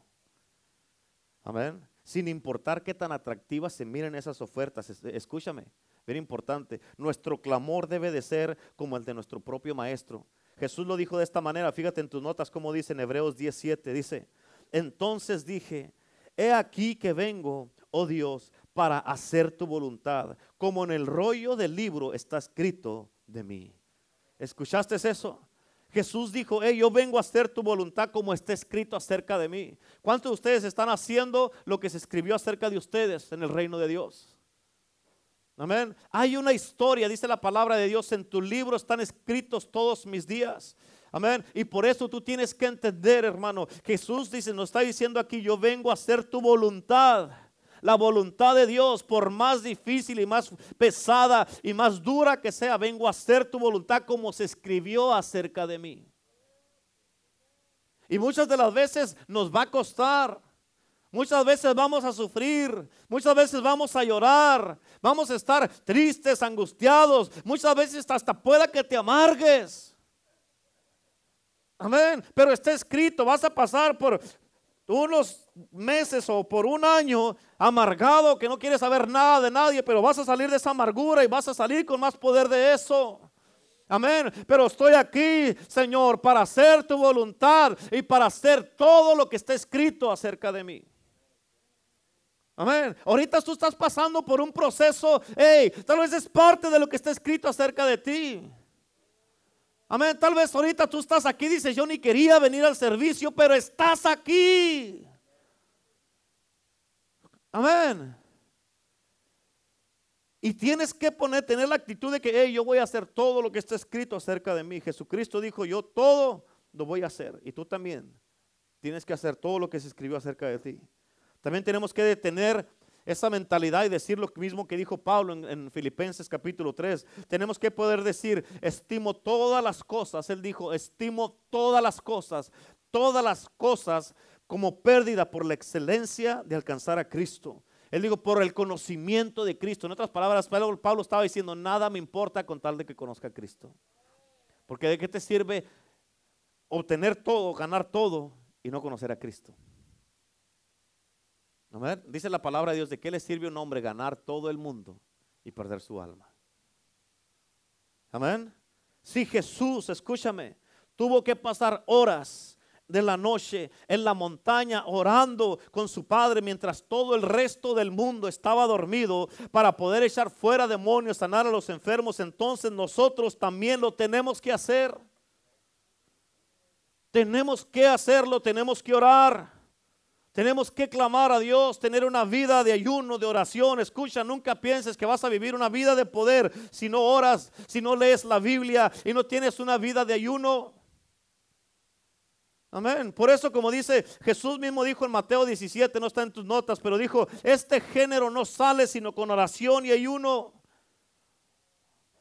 Amén. Sin importar qué tan atractivas se miren esas ofertas. Escúchame, bien importante. Nuestro clamor debe de ser como el de nuestro propio maestro. Jesús lo dijo de esta manera, fíjate en tus notas como dice en Hebreos 17, dice, entonces dije, he aquí que vengo, oh Dios, para hacer tu voluntad, como en el rollo del libro está escrito de mí. ¿Escuchaste eso? Jesús dijo, hey, yo vengo a hacer tu voluntad como está escrito acerca de mí. ¿Cuántos de ustedes están haciendo lo que se escribió acerca de ustedes en el reino de Dios? Amén. Hay una historia, dice la palabra de Dios, en tu libro están escritos todos mis días. Amén. Y por eso tú tienes que entender, hermano. Jesús dice, nos está diciendo aquí, yo vengo a hacer tu voluntad. La voluntad de Dios, por más difícil y más pesada y más dura que sea, vengo a hacer tu voluntad como se escribió acerca de mí. Y muchas de las veces nos va a costar. Muchas veces vamos a sufrir, muchas veces vamos a llorar, vamos a estar tristes, angustiados, muchas veces hasta pueda que te amargues. Amén, pero está escrito, vas a pasar por unos meses o por un año amargado que no quieres saber nada de nadie, pero vas a salir de esa amargura y vas a salir con más poder de eso. Amén. Pero estoy aquí, Señor, para hacer tu voluntad y para hacer todo lo que está escrito acerca de mí. Amén. Ahorita tú estás pasando por un proceso, hey, tal vez es parte de lo que está escrito acerca de ti. Amén. Tal vez ahorita tú estás aquí, dices, yo ni quería venir al servicio, pero estás aquí. Amén. Y tienes que poner, tener la actitud de que hey, yo voy a hacer todo lo que está escrito acerca de mí. Jesucristo dijo, yo todo lo voy a hacer. Y tú también tienes que hacer todo lo que se escribió acerca de ti. También tenemos que detener esa mentalidad y decir lo mismo que dijo Pablo en, Filipenses capítulo 3. Tenemos que poder decir, estimo todas las cosas. Él dijo, estimo todas las cosas, todas las cosas como pérdida por la excelencia de alcanzar a Cristo. Él dijo, por el conocimiento de Cristo. En otras palabras, Pablo, Pablo estaba diciendo, nada me importa con tal de que conozca a Cristo. Porque de qué te sirve obtener todo, ganar todo y no conocer a Cristo. Dice la palabra de Dios de qué le sirve un hombre ganar todo el mundo y perder su alma. Amén. Si Jesús, escúchame, tuvo que pasar horas de la noche en la montaña orando con su padre mientras todo el resto del mundo estaba dormido para poder echar fuera demonios, sanar a los enfermos, entonces nosotros también lo tenemos que hacer. Tenemos que hacerlo, tenemos que orar. Tenemos que clamar a Dios, tener una vida de ayuno, de oración. Escucha, nunca pienses que vas a vivir una vida de poder si no oras, si no lees la Biblia y no tienes una vida de ayuno. Amén. Por eso, como dice Jesús mismo dijo en Mateo 17, no está en tus notas, pero dijo, este género no sale sino con oración y ayuno.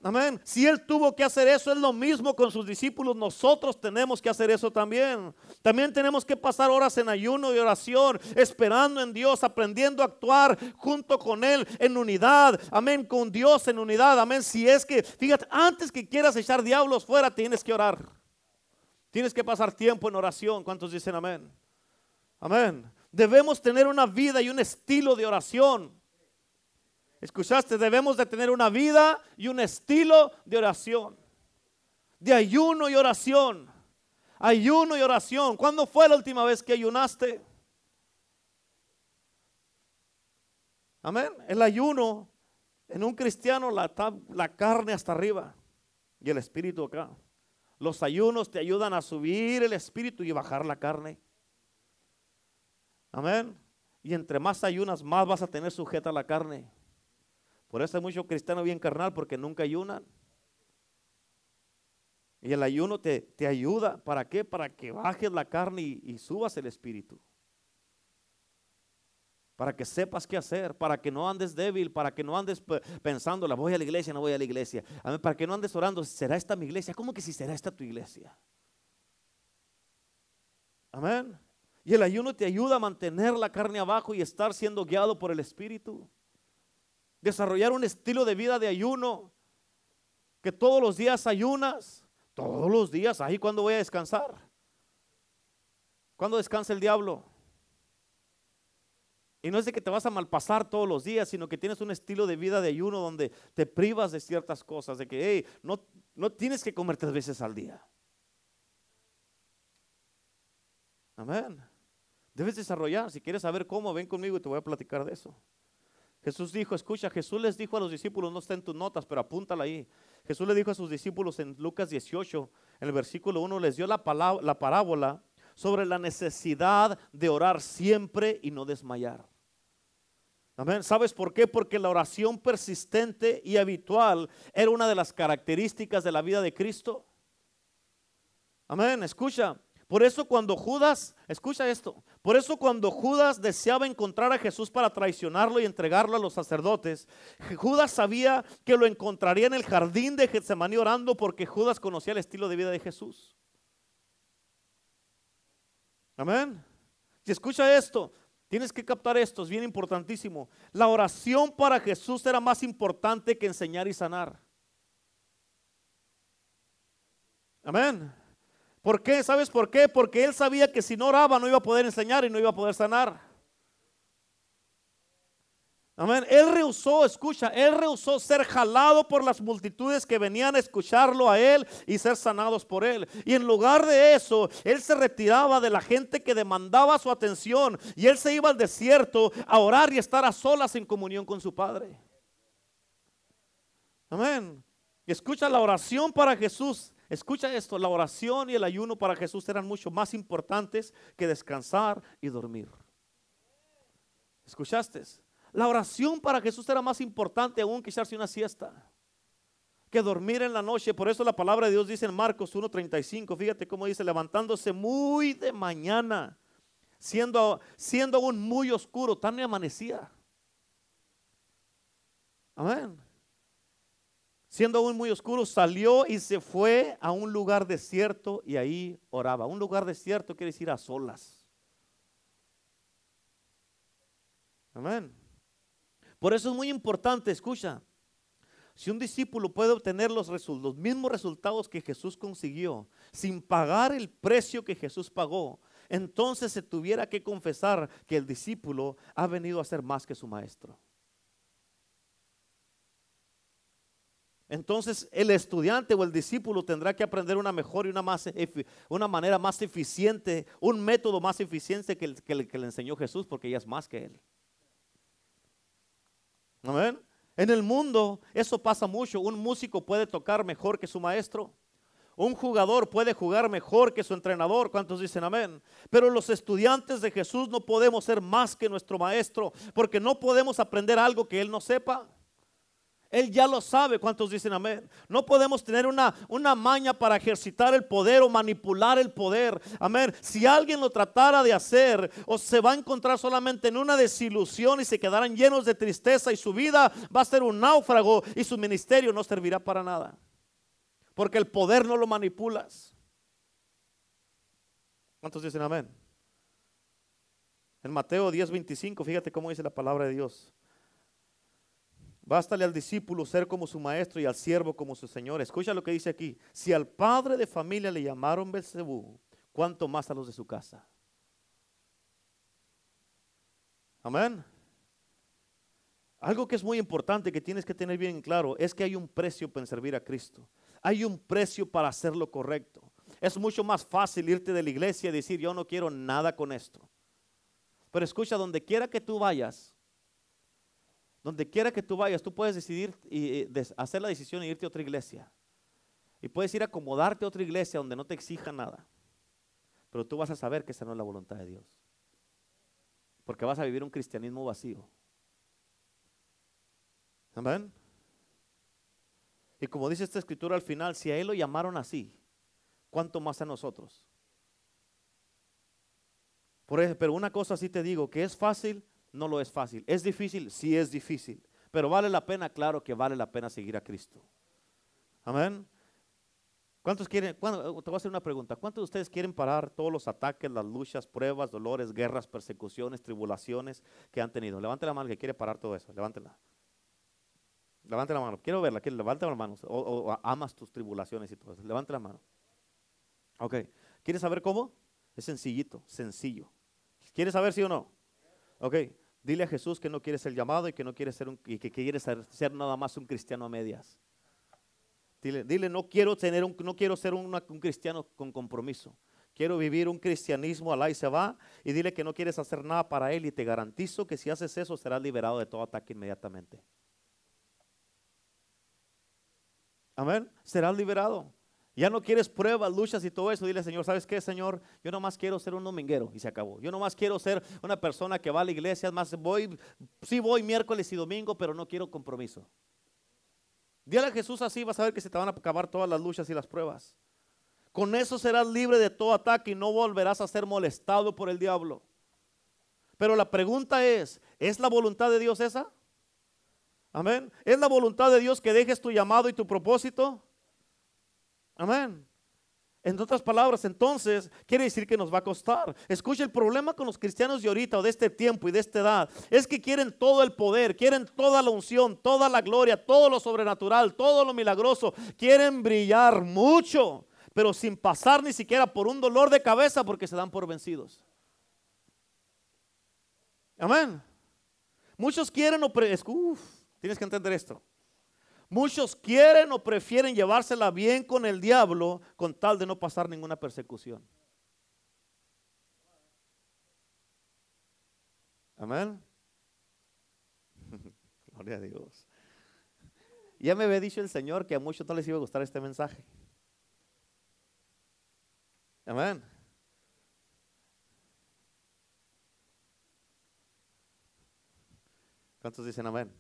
Amén. Si Él tuvo que hacer eso, es lo mismo con sus discípulos. Nosotros tenemos que hacer eso también. También tenemos que pasar horas en ayuno y oración, esperando en Dios, aprendiendo a actuar junto con Él en unidad. Amén. Con Dios en unidad. Amén. Si es que, fíjate, antes que quieras echar diablos fuera, tienes que orar. Tienes que pasar tiempo en oración. ¿Cuántos dicen amén? Amén. Debemos tener una vida y un estilo de oración. Escuchaste, debemos de tener una vida y un estilo de oración. De ayuno y oración. Ayuno y oración. ¿Cuándo fue la última vez que ayunaste? Amén. El ayuno en un cristiano la, carne hasta arriba y el espíritu acá. Los ayunos te ayudan a subir el espíritu y bajar la carne. Amén. Y entre más ayunas, más vas a tener sujeta la carne. Por eso hay mucho cristiano bien carnal porque nunca ayunan. Y el ayuno te, te ayuda. ¿Para qué? Para que bajes la carne y, y subas el espíritu para que sepas qué hacer, para que no andes débil, para que no andes pensando, la voy a la iglesia, no voy a la iglesia. para que no andes orando, ¿será esta mi iglesia? ¿Cómo que si será esta tu iglesia? Amén. Y el ayuno te ayuda a mantener la carne abajo y estar siendo guiado por el Espíritu. Desarrollar un estilo de vida de ayuno, que todos los días ayunas, todos los días, ahí cuando voy a descansar. ¿Cuándo descansa el diablo? Y no es de que te vas a malpasar todos los días, sino que tienes un estilo de vida de ayuno donde te privas de ciertas cosas, de que no, no tienes que comer tres veces al día. Amén. Debes desarrollar, si quieres saber cómo, ven conmigo y te voy a platicar de eso. Jesús dijo, escucha, Jesús les dijo a los discípulos, no está en tus notas, pero apúntala ahí. Jesús le dijo a sus discípulos en Lucas 18, en el versículo 1, les dio la, la parábola sobre la necesidad de orar siempre y no desmayar. Amén. ¿Sabes por qué? Porque la oración persistente y habitual era una de las características de la vida de Cristo. Amén. Escucha. Por eso cuando Judas, escucha esto, por eso cuando Judas deseaba encontrar a Jesús para traicionarlo y entregarlo a los sacerdotes, Judas sabía que lo encontraría en el jardín de Getsemaní orando porque Judas conocía el estilo de vida de Jesús. Amén. Y escucha esto, tienes que captar esto, es bien importantísimo. La oración para Jesús era más importante que enseñar y sanar. Amén. ¿Por qué? ¿Sabes por qué? Porque él sabía que si no oraba no iba a poder enseñar y no iba a poder sanar. Amén. Él rehusó, escucha, él rehusó ser jalado por las multitudes que venían a escucharlo a él y ser sanados por él. Y en lugar de eso, él se retiraba de la gente que demandaba su atención y él se iba al desierto a orar y estar a solas en comunión con su Padre. Amén. Escucha la oración para Jesús. Escucha esto, la oración y el ayuno para Jesús eran mucho más importantes que descansar y dormir. ¿Escuchaste? La oración para Jesús era más importante aún que echarse una siesta, que dormir en la noche. Por eso la palabra de Dios dice en Marcos 1.35, fíjate cómo dice, levantándose muy de mañana, siendo, siendo aún muy oscuro, tan amanecía. Amén. Siendo aún muy oscuro, salió y se fue a un lugar desierto y ahí oraba. Un lugar desierto quiere decir a solas. Amén. Por eso es muy importante, escucha, Si un discípulo puede obtener los, los mismos resultados que Jesús consiguió sin pagar el precio que Jesús pagó, entonces se tuviera que confesar que el discípulo ha venido a ser más que su maestro. Entonces el estudiante o el discípulo tendrá que aprender una mejor y una, más, una manera más eficiente, un método más eficiente que el, que le enseñó Jesús, porque ella es más que él. Amén. En el mundo eso pasa mucho. Un músico puede tocar mejor que su maestro. Un jugador puede jugar mejor que su entrenador. ¿Cuántos dicen amén? Pero los estudiantes de Jesús no podemos ser más que nuestro maestro porque no podemos aprender algo que Él no sepa. Él ya lo sabe. ¿Cuántos dicen amén? No podemos tener una, una maña para ejercitar el poder o manipular el poder. Amén. Si alguien lo tratara de hacer, o se va a encontrar solamente en una desilusión y se quedarán llenos de tristeza y su vida va a ser un náufrago y su ministerio no servirá para nada. Porque el poder no lo manipulas. ¿Cuántos dicen amén? En Mateo 10:25, fíjate cómo dice la palabra de Dios. Bástale al discípulo ser como su maestro y al siervo como su señor. Escucha lo que dice aquí. Si al padre de familia le llamaron Belcebú, ¿cuánto más a los de su casa? Amén. Algo que es muy importante que tienes que tener bien claro es que hay un precio para servir a Cristo. Hay un precio para hacer lo correcto. Es mucho más fácil irte de la iglesia y decir yo no quiero nada con esto. Pero escucha, donde quiera que tú vayas, donde quiera que tú vayas, tú puedes decidir y hacer la decisión de irte a otra iglesia. Y puedes ir a acomodarte a otra iglesia donde no te exija nada. Pero tú vas a saber que esa no es la voluntad de Dios. Porque vas a vivir un cristianismo vacío. Amén. Y como dice esta escritura al final, si a él lo llamaron así, ¿cuánto más a nosotros? Por eso, pero una cosa sí te digo, que es fácil, no lo es fácil. ¿Es difícil? Sí es difícil. Pero vale la pena, claro que vale la pena seguir a Cristo. Amén. ¿Cuántos quieren? te voy a hacer una pregunta. ¿Cuántos de ustedes quieren parar todos los ataques, las luchas, pruebas, dolores, guerras, persecuciones, tribulaciones que han tenido? Levante la mano que quiere parar todo eso. Levántela. Levante la mano. Quiero verla. Levante la mano. O, amas tus tribulaciones y todo eso. Levante la mano. Ok. ¿Quieres saber cómo? Es sencillito, sencillo. ¿Quieres saber sí o no? Ok. Dile a Jesús que no quiere ser llamado y que no quiere ser un, que nada más un cristiano a medias. Dile, dile no quiero tener un, no quiero ser un cristiano con compromiso. Quiero vivir un cristianismo al y se va y dile que no quieres hacer nada para él y te garantizo que si haces eso serás liberado de todo ataque inmediatamente. Amén. Serás liberado. Ya no quieres pruebas, luchas y todo eso. Dile, Señor, ¿sabes qué, Señor? Yo nomás quiero ser un dominguero y se acabó. Yo nomás quiero ser una persona que va a la iglesia. Más voy, sí voy miércoles y domingo, pero no quiero compromiso. Dile a Jesús así, vas a ver que se te van a acabar todas las luchas y las pruebas. Con eso serás libre de todo ataque y no volverás a ser molestado por el diablo. Pero la pregunta es, ¿es la voluntad de Dios esa? Amén. ¿Es la voluntad de Dios que dejes tu llamado y tu propósito? Amén. En otras palabras, entonces, quiere decir que nos va a costar. Escucha, el problema con los cristianos de ahorita o de este tiempo y de esta edad es que quieren todo el poder, quieren toda la unción, toda la gloria, todo lo sobrenatural, todo lo milagroso. Quieren brillar mucho, pero sin pasar ni siquiera por un dolor de cabeza porque se dan por vencidos. Amén. Muchos quieren o tienes que entender esto. Muchos quieren o prefieren llevársela bien con el diablo con tal de no pasar ninguna persecución. Amén. Gloria a Dios. Ya me había dicho el Señor que a muchos no les iba a gustar este mensaje. Amén. ¿Cuántos dicen amén?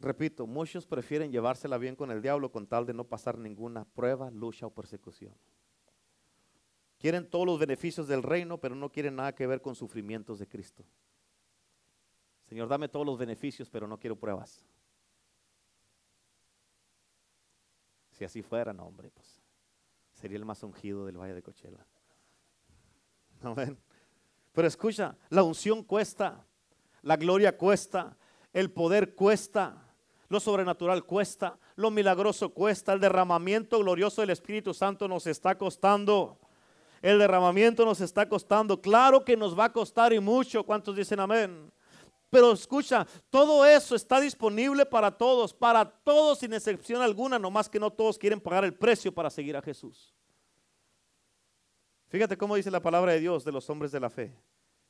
Repito, muchos prefieren llevársela bien con el diablo con tal de no pasar ninguna prueba, lucha o persecución. Quieren todos los beneficios del reino, pero no quieren nada que ver con sufrimientos de Cristo. Señor, dame todos los beneficios, pero no quiero pruebas. Si así fuera, no, hombre, pues sería el más ungido del Valle de Cochela. Amén. Pero escucha, la unción cuesta, la gloria cuesta, El poder cuesta. Lo sobrenatural cuesta, lo milagroso cuesta, el derramamiento glorioso del Espíritu Santo nos está costando. El derramamiento nos está costando. Claro que nos va a costar y mucho. ¿Cuántos dicen amén? Pero escucha, todo eso está disponible para todos, para todos sin excepción alguna, nomás que no todos quieren pagar el precio para seguir a Jesús. Fíjate cómo dice la palabra de Dios de los hombres de la fe.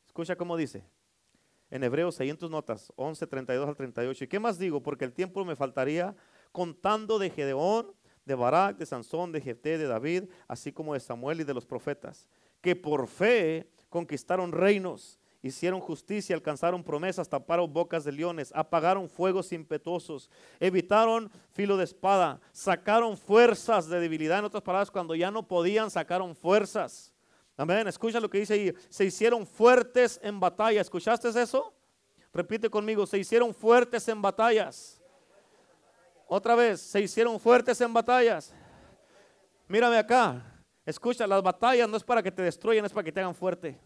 Escucha cómo dice. En Hebreos, ahí en tus notas, 11, 32 al 38. ¿Y qué más digo? Porque el tiempo me faltaría contando de Gedeón, de Barak, de Sansón, de Jefté, de David, así como de Samuel y de los profetas, que por fe conquistaron reinos, hicieron justicia, alcanzaron promesas, taparon bocas de leones, apagaron fuegos impetuosos, evitaron filo de espada, sacaron fuerzas de debilidad. En otras palabras, cuando ya no podían, sacaron fuerzas. Amén. Escucha lo que dice ahí. Se hicieron fuertes en batalla. ¿Escuchaste eso? Repite conmigo. Se hicieron fuertes en batallas. Otra vez, se hicieron fuertes en batallas. Mírame acá. Escucha, las batallas no es para que te destruyan, es para que te hagan fuerte.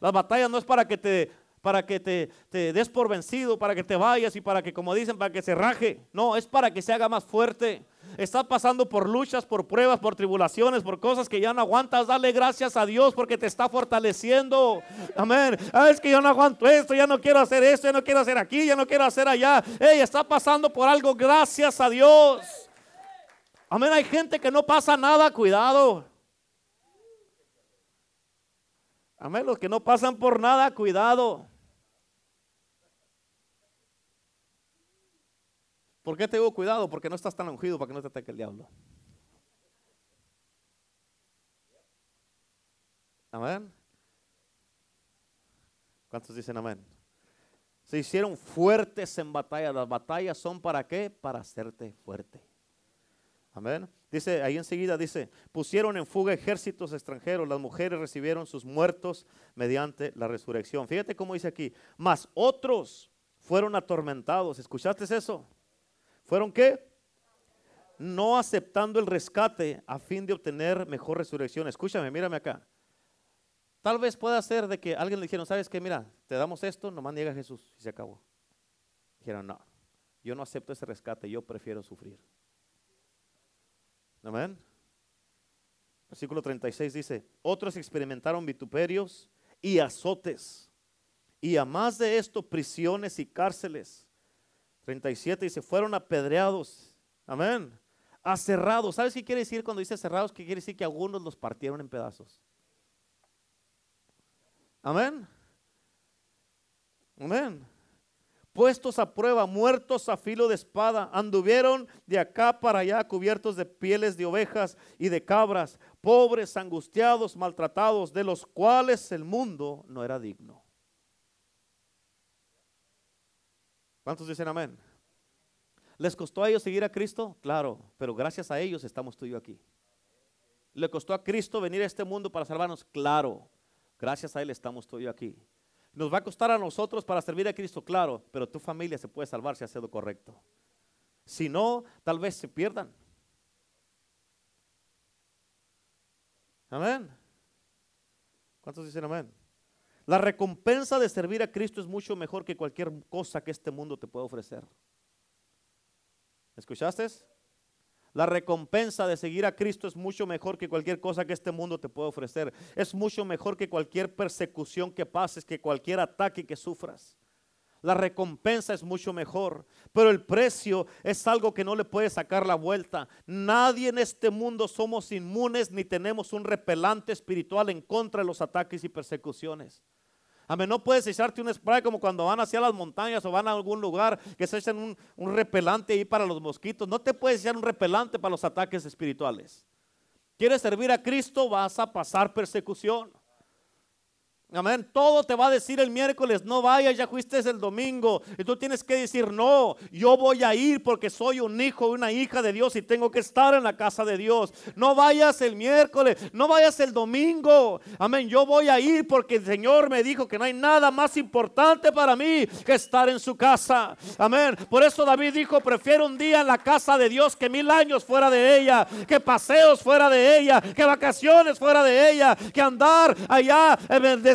Las batallas no es para que te para que te, des por vencido, para que te vayas y para que, como dicen, para que se raje. No, es para que se haga más fuerte. Estás pasando por luchas, por pruebas, por tribulaciones, por cosas que ya no aguantas. Dale gracias a Dios porque te está fortaleciendo. Amén. Ah, es que yo no aguanto esto, ya no quiero hacer esto, ya no quiero hacer aquí, ya no quiero hacer allá. Ey, está pasando por algo, gracias a Dios. Amén. Hay gente que no pasa nada, cuidado. Amén. Los que no pasan por nada, cuidado. ¿Por qué te digo cuidado? Porque no estás tan ungido para que no te ataque el diablo. Amén. ¿Cuántos dicen amén? Se hicieron fuertes en batalla. Las batallas son para qué? Para hacerte fuerte. Amén. Dice, ahí enseguida dice, pusieron en fuga ejércitos extranjeros, las mujeres recibieron sus muertos mediante la resurrección. Fíjate cómo dice aquí, más otros fueron atormentados. ¿Escuchaste eso? ¿Fueron qué? No aceptando el rescate a fin de obtener mejor resurrección. Escúchame, mírame acá. Tal vez pueda ser de que alguien le dijeron, ¿sabes qué? Mira, te damos esto, nomás niega Jesús y se acabó. Dijeron, no, yo no acepto ese rescate, yo prefiero sufrir. Amén. Versículo 36 dice, otros experimentaron vituperios y azotes, y a más de esto prisiones y cárceles 37 dice, fueron apedreados. Amén. Acerrados. ¿Sabes qué quiere decir cuando dice cerrados? ¿Qué quiere decir que algunos los partieron en pedazos. Amén. Amén. Puestos a prueba, muertos a filo de espada, anduvieron de acá para allá cubiertos de pieles de ovejas y de cabras, pobres, angustiados, maltratados, de los cuales el mundo no era digno. ¿Cuántos dicen amén? ¿Les costó a ellos seguir a Cristo? Claro, pero gracias a ellos estamos tú y yo aquí. ¿Le costó a Cristo venir a este mundo para salvarnos? Claro, gracias a Él estamos tú y yo aquí. ¿Nos va a costar a nosotros para servir a Cristo? Claro, pero tu familia se puede salvar si hace lo correcto. Si no, tal vez se pierdan. Amén. ¿Cuántos dicen amén? La recompensa de servir a Cristo es mucho mejor que cualquier cosa que este mundo te pueda ofrecer. ¿Escuchaste? La recompensa de seguir a Cristo es mucho mejor que cualquier cosa que este mundo te pueda ofrecer. Es mucho mejor que cualquier persecución que pases, que cualquier ataque que sufras. La recompensa es mucho mejor, pero el precio es algo que no le puede sacar la vuelta. Nadie en este mundo somos inmunes ni tenemos un repelante espiritual en contra de los ataques y persecuciones. Amén. No puedes echarte un spray como cuando van hacia las montañas o van a algún lugar que se echan un, un repelante ahí para los mosquitos. No te puedes echar un repelante para los ataques espirituales. ¿Quieres servir a Cristo? Vas a pasar persecución. Amén. Todo te va a decir el miércoles, no vayas, ya fuiste el domingo. Y tú tienes que decir, no, yo voy a ir porque soy un hijo, una hija de Dios y tengo que estar en la casa de Dios. No vayas el miércoles, no vayas el domingo. Amén. Yo voy a ir porque el Señor me dijo que no hay nada más importante para mí que estar en su casa. Amén. Por eso David dijo, prefiero un día en la casa de Dios que mil años fuera de ella, que paseos fuera de ella, que vacaciones fuera de ella, que andar allá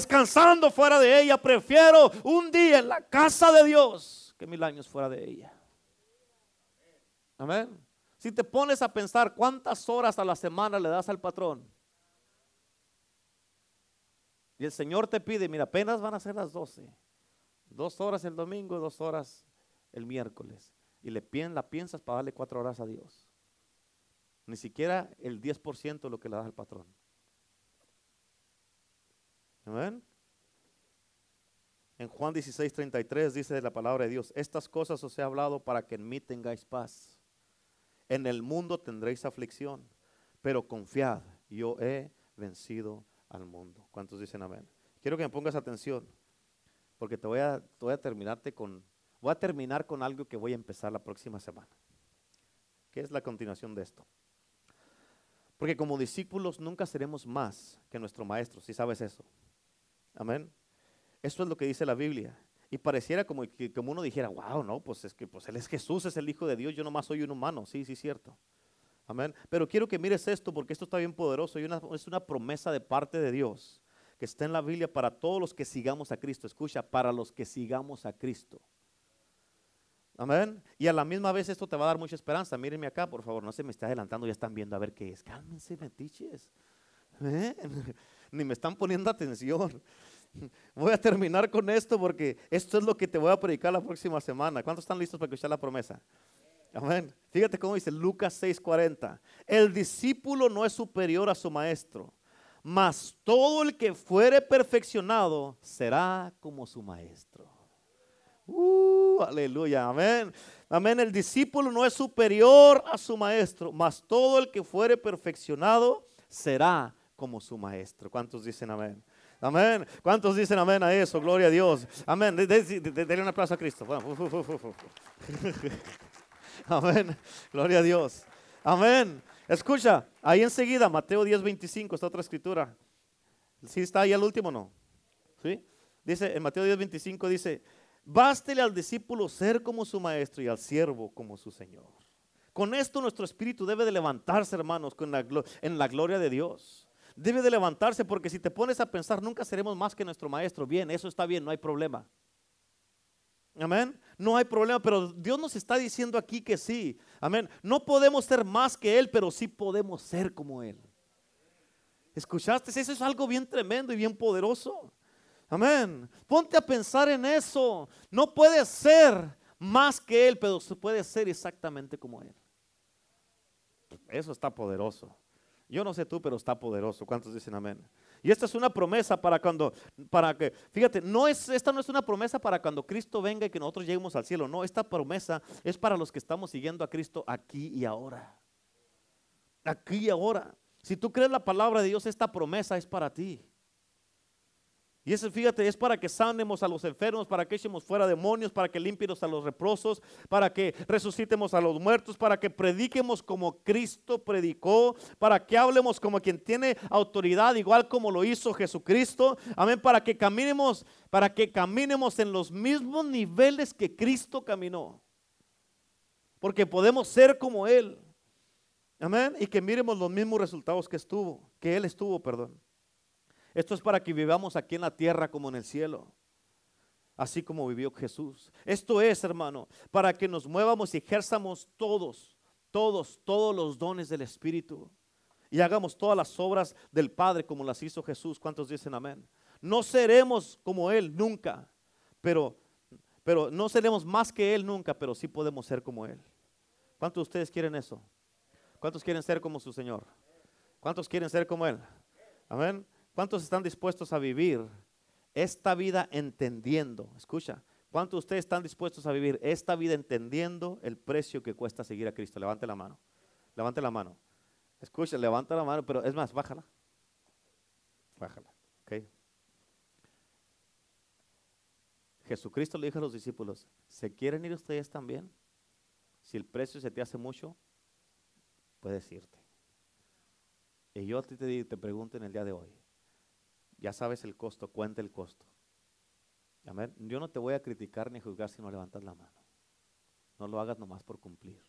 descansando fuera de ella. Prefiero un día en la casa de Dios que mil años fuera de ella. Amén. Si te pones a pensar cuántas horas a la semana le das al patrón. Y el Señor te pide, mira, apenas van a ser las 12. Dos horas el domingo, dos horas el miércoles. Y le la piensas para darle cuatro horas a Dios. Ni siquiera el 10% de lo que le das al patrón. Amén. En Juan 16, 33 dice la palabra de Dios, estas cosas os he hablado para que en mí tengáis paz. En el mundo tendréis aflicción, pero confiad, yo he vencido al mundo. ¿Cuántos dicen amén? Quiero que me pongas atención, porque te voy a, voy a terminarte con, voy a terminar con algo que voy a empezar la próxima semana. ¿Qué es la continuación de esto? Porque como discípulos nunca seremos más que nuestro maestro, si sabes eso. Amén. Esto es lo que dice la Biblia. Y pareciera como que como uno dijera, wow, no, pues es que pues Él es Jesús, es el Hijo de Dios, yo nomás soy un humano. Sí, sí, cierto. Amén. Pero quiero que mires esto porque esto está bien poderoso y es una promesa de parte de Dios que está en la Biblia para todos los que sigamos a Cristo. Escucha, para los que sigamos a Cristo. Amén. Y a la misma vez esto te va a dar mucha esperanza. Mírenme acá, por favor. No se me está adelantando, ya están viendo a ver qué es. Cálmense, metiches. Ni me están poniendo atención. Voy a terminar con esto porque esto es lo que te voy a predicar la próxima semana. ¿Cuántos están listos para escuchar la promesa? Amén. Fíjate cómo dice Lucas 6:40. El discípulo no es superior a su maestro, mas todo el que fuere perfeccionado será como su maestro. Uh, aleluya, amén. Amén. El discípulo no es superior a su maestro, mas todo el que fuere perfeccionado será como su maestro. ¿Cuántos dicen amén? Amén. ¿Cuántos dicen amén a eso? Gloria a Dios. Amén. Denle un aplauso a Cristo. Amén. Gloria a Dios. Amén. Escucha, ahí enseguida, Mateo 10, 25, está otra escritura. ¿Sí está ahí al último no? ¿Sí? Dice, en Mateo 10, 25 dice, bástele al discípulo ser como su maestro y al siervo como su Señor. Con esto nuestro espíritu debe de levantarse, hermanos, con en la gloria de Dios debe de levantarse porque si te pones a pensar, nunca seremos más que nuestro maestro. Bien, eso está bien, no hay problema. Amén. No hay problema, pero Dios nos está diciendo aquí que sí. Amén. No podemos ser más que Él, pero sí podemos ser como Él. ¿Escuchaste? Eso es algo bien tremendo y bien poderoso. Amén. Ponte a pensar en eso. No puedes ser más que Él, pero puede ser exactamente como Él. Eso está poderoso. Yo no sé tú, pero está poderoso. ¿Cuántos dicen amén? Y esta es una promesa para cuando, para que, fíjate, no es, esta no es una promesa para cuando Cristo venga y que nosotros lleguemos al cielo. No, esta promesa es para los que estamos siguiendo a Cristo aquí y ahora. Aquí y ahora. Si tú crees la palabra de Dios, esta promesa es para ti. Y eso, fíjate, es para que sanemos a los enfermos, para que echemos fuera demonios, para que limpiemos a los reprosos, para que resucitemos a los muertos, para que prediquemos como Cristo predicó, para que hablemos como quien tiene autoridad, igual como lo hizo Jesucristo. Amén, para que caminemos, para que caminemos en los mismos niveles que Cristo caminó. Porque podemos ser como Él. Amén, y que miremos los mismos resultados que estuvo, que Él estuvo, perdón. Esto es para que vivamos aquí en la tierra como en el cielo. Así como vivió Jesús. Esto es, hermano, para que nos muevamos y ejerzamos todos, todos, todos los dones del Espíritu. Y hagamos todas las obras del Padre como las hizo Jesús. ¿Cuántos dicen amén? No seremos como Él nunca, pero, pero no seremos más que Él nunca, pero sí podemos ser como Él. ¿Cuántos de ustedes quieren eso? ¿Cuántos quieren ser como su Señor? ¿Cuántos quieren ser como Él? Amén. ¿Cuántos están dispuestos a vivir esta vida entendiendo? Escucha, ¿cuántos de ustedes están dispuestos a vivir esta vida entendiendo el precio que cuesta seguir a Cristo? Levante la mano. Levante la mano. Escucha, levanta la mano, pero es más, bájala. Bájala. Ok. Jesucristo le dijo a los discípulos, ¿se quieren ir ustedes también? Si el precio se te hace mucho, puedes irte. Y yo a ti te, te pregunto en el día de hoy, ya sabes el costo, cuenta el costo. Amén. Yo no te voy a criticar ni juzgar si no levantas la mano. No lo hagas nomás por cumplir.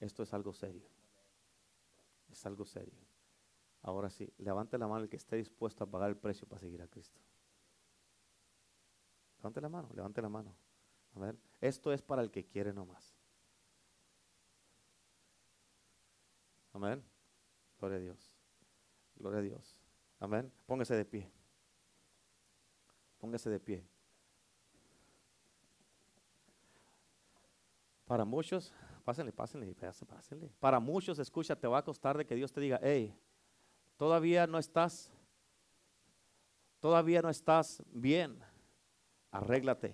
Esto es algo serio. Es algo serio. Ahora sí, levante la mano el que esté dispuesto a pagar el precio para seguir a Cristo. Levante la mano, levante la mano. Amén. Esto es para el que quiere nomás. Amén. Gloria a Dios. Gloria a Dios. Amén. Póngase de pie. Póngase de pie. Para muchos, pásenle, pásenle, pásenle. Para muchos, escucha, te va a costar de que Dios te diga, hey, todavía no estás, todavía no estás bien, arréglate.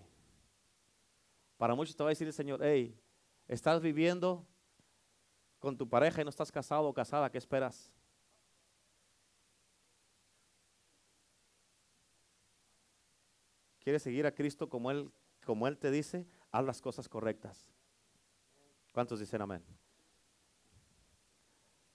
Para muchos te va a decir el Señor, hey, estás viviendo con tu pareja y no estás casado o casada, ¿qué esperas? ¿Quieres seguir a Cristo como Él, como Él te dice? Haz las cosas correctas. ¿Cuántos dicen amén?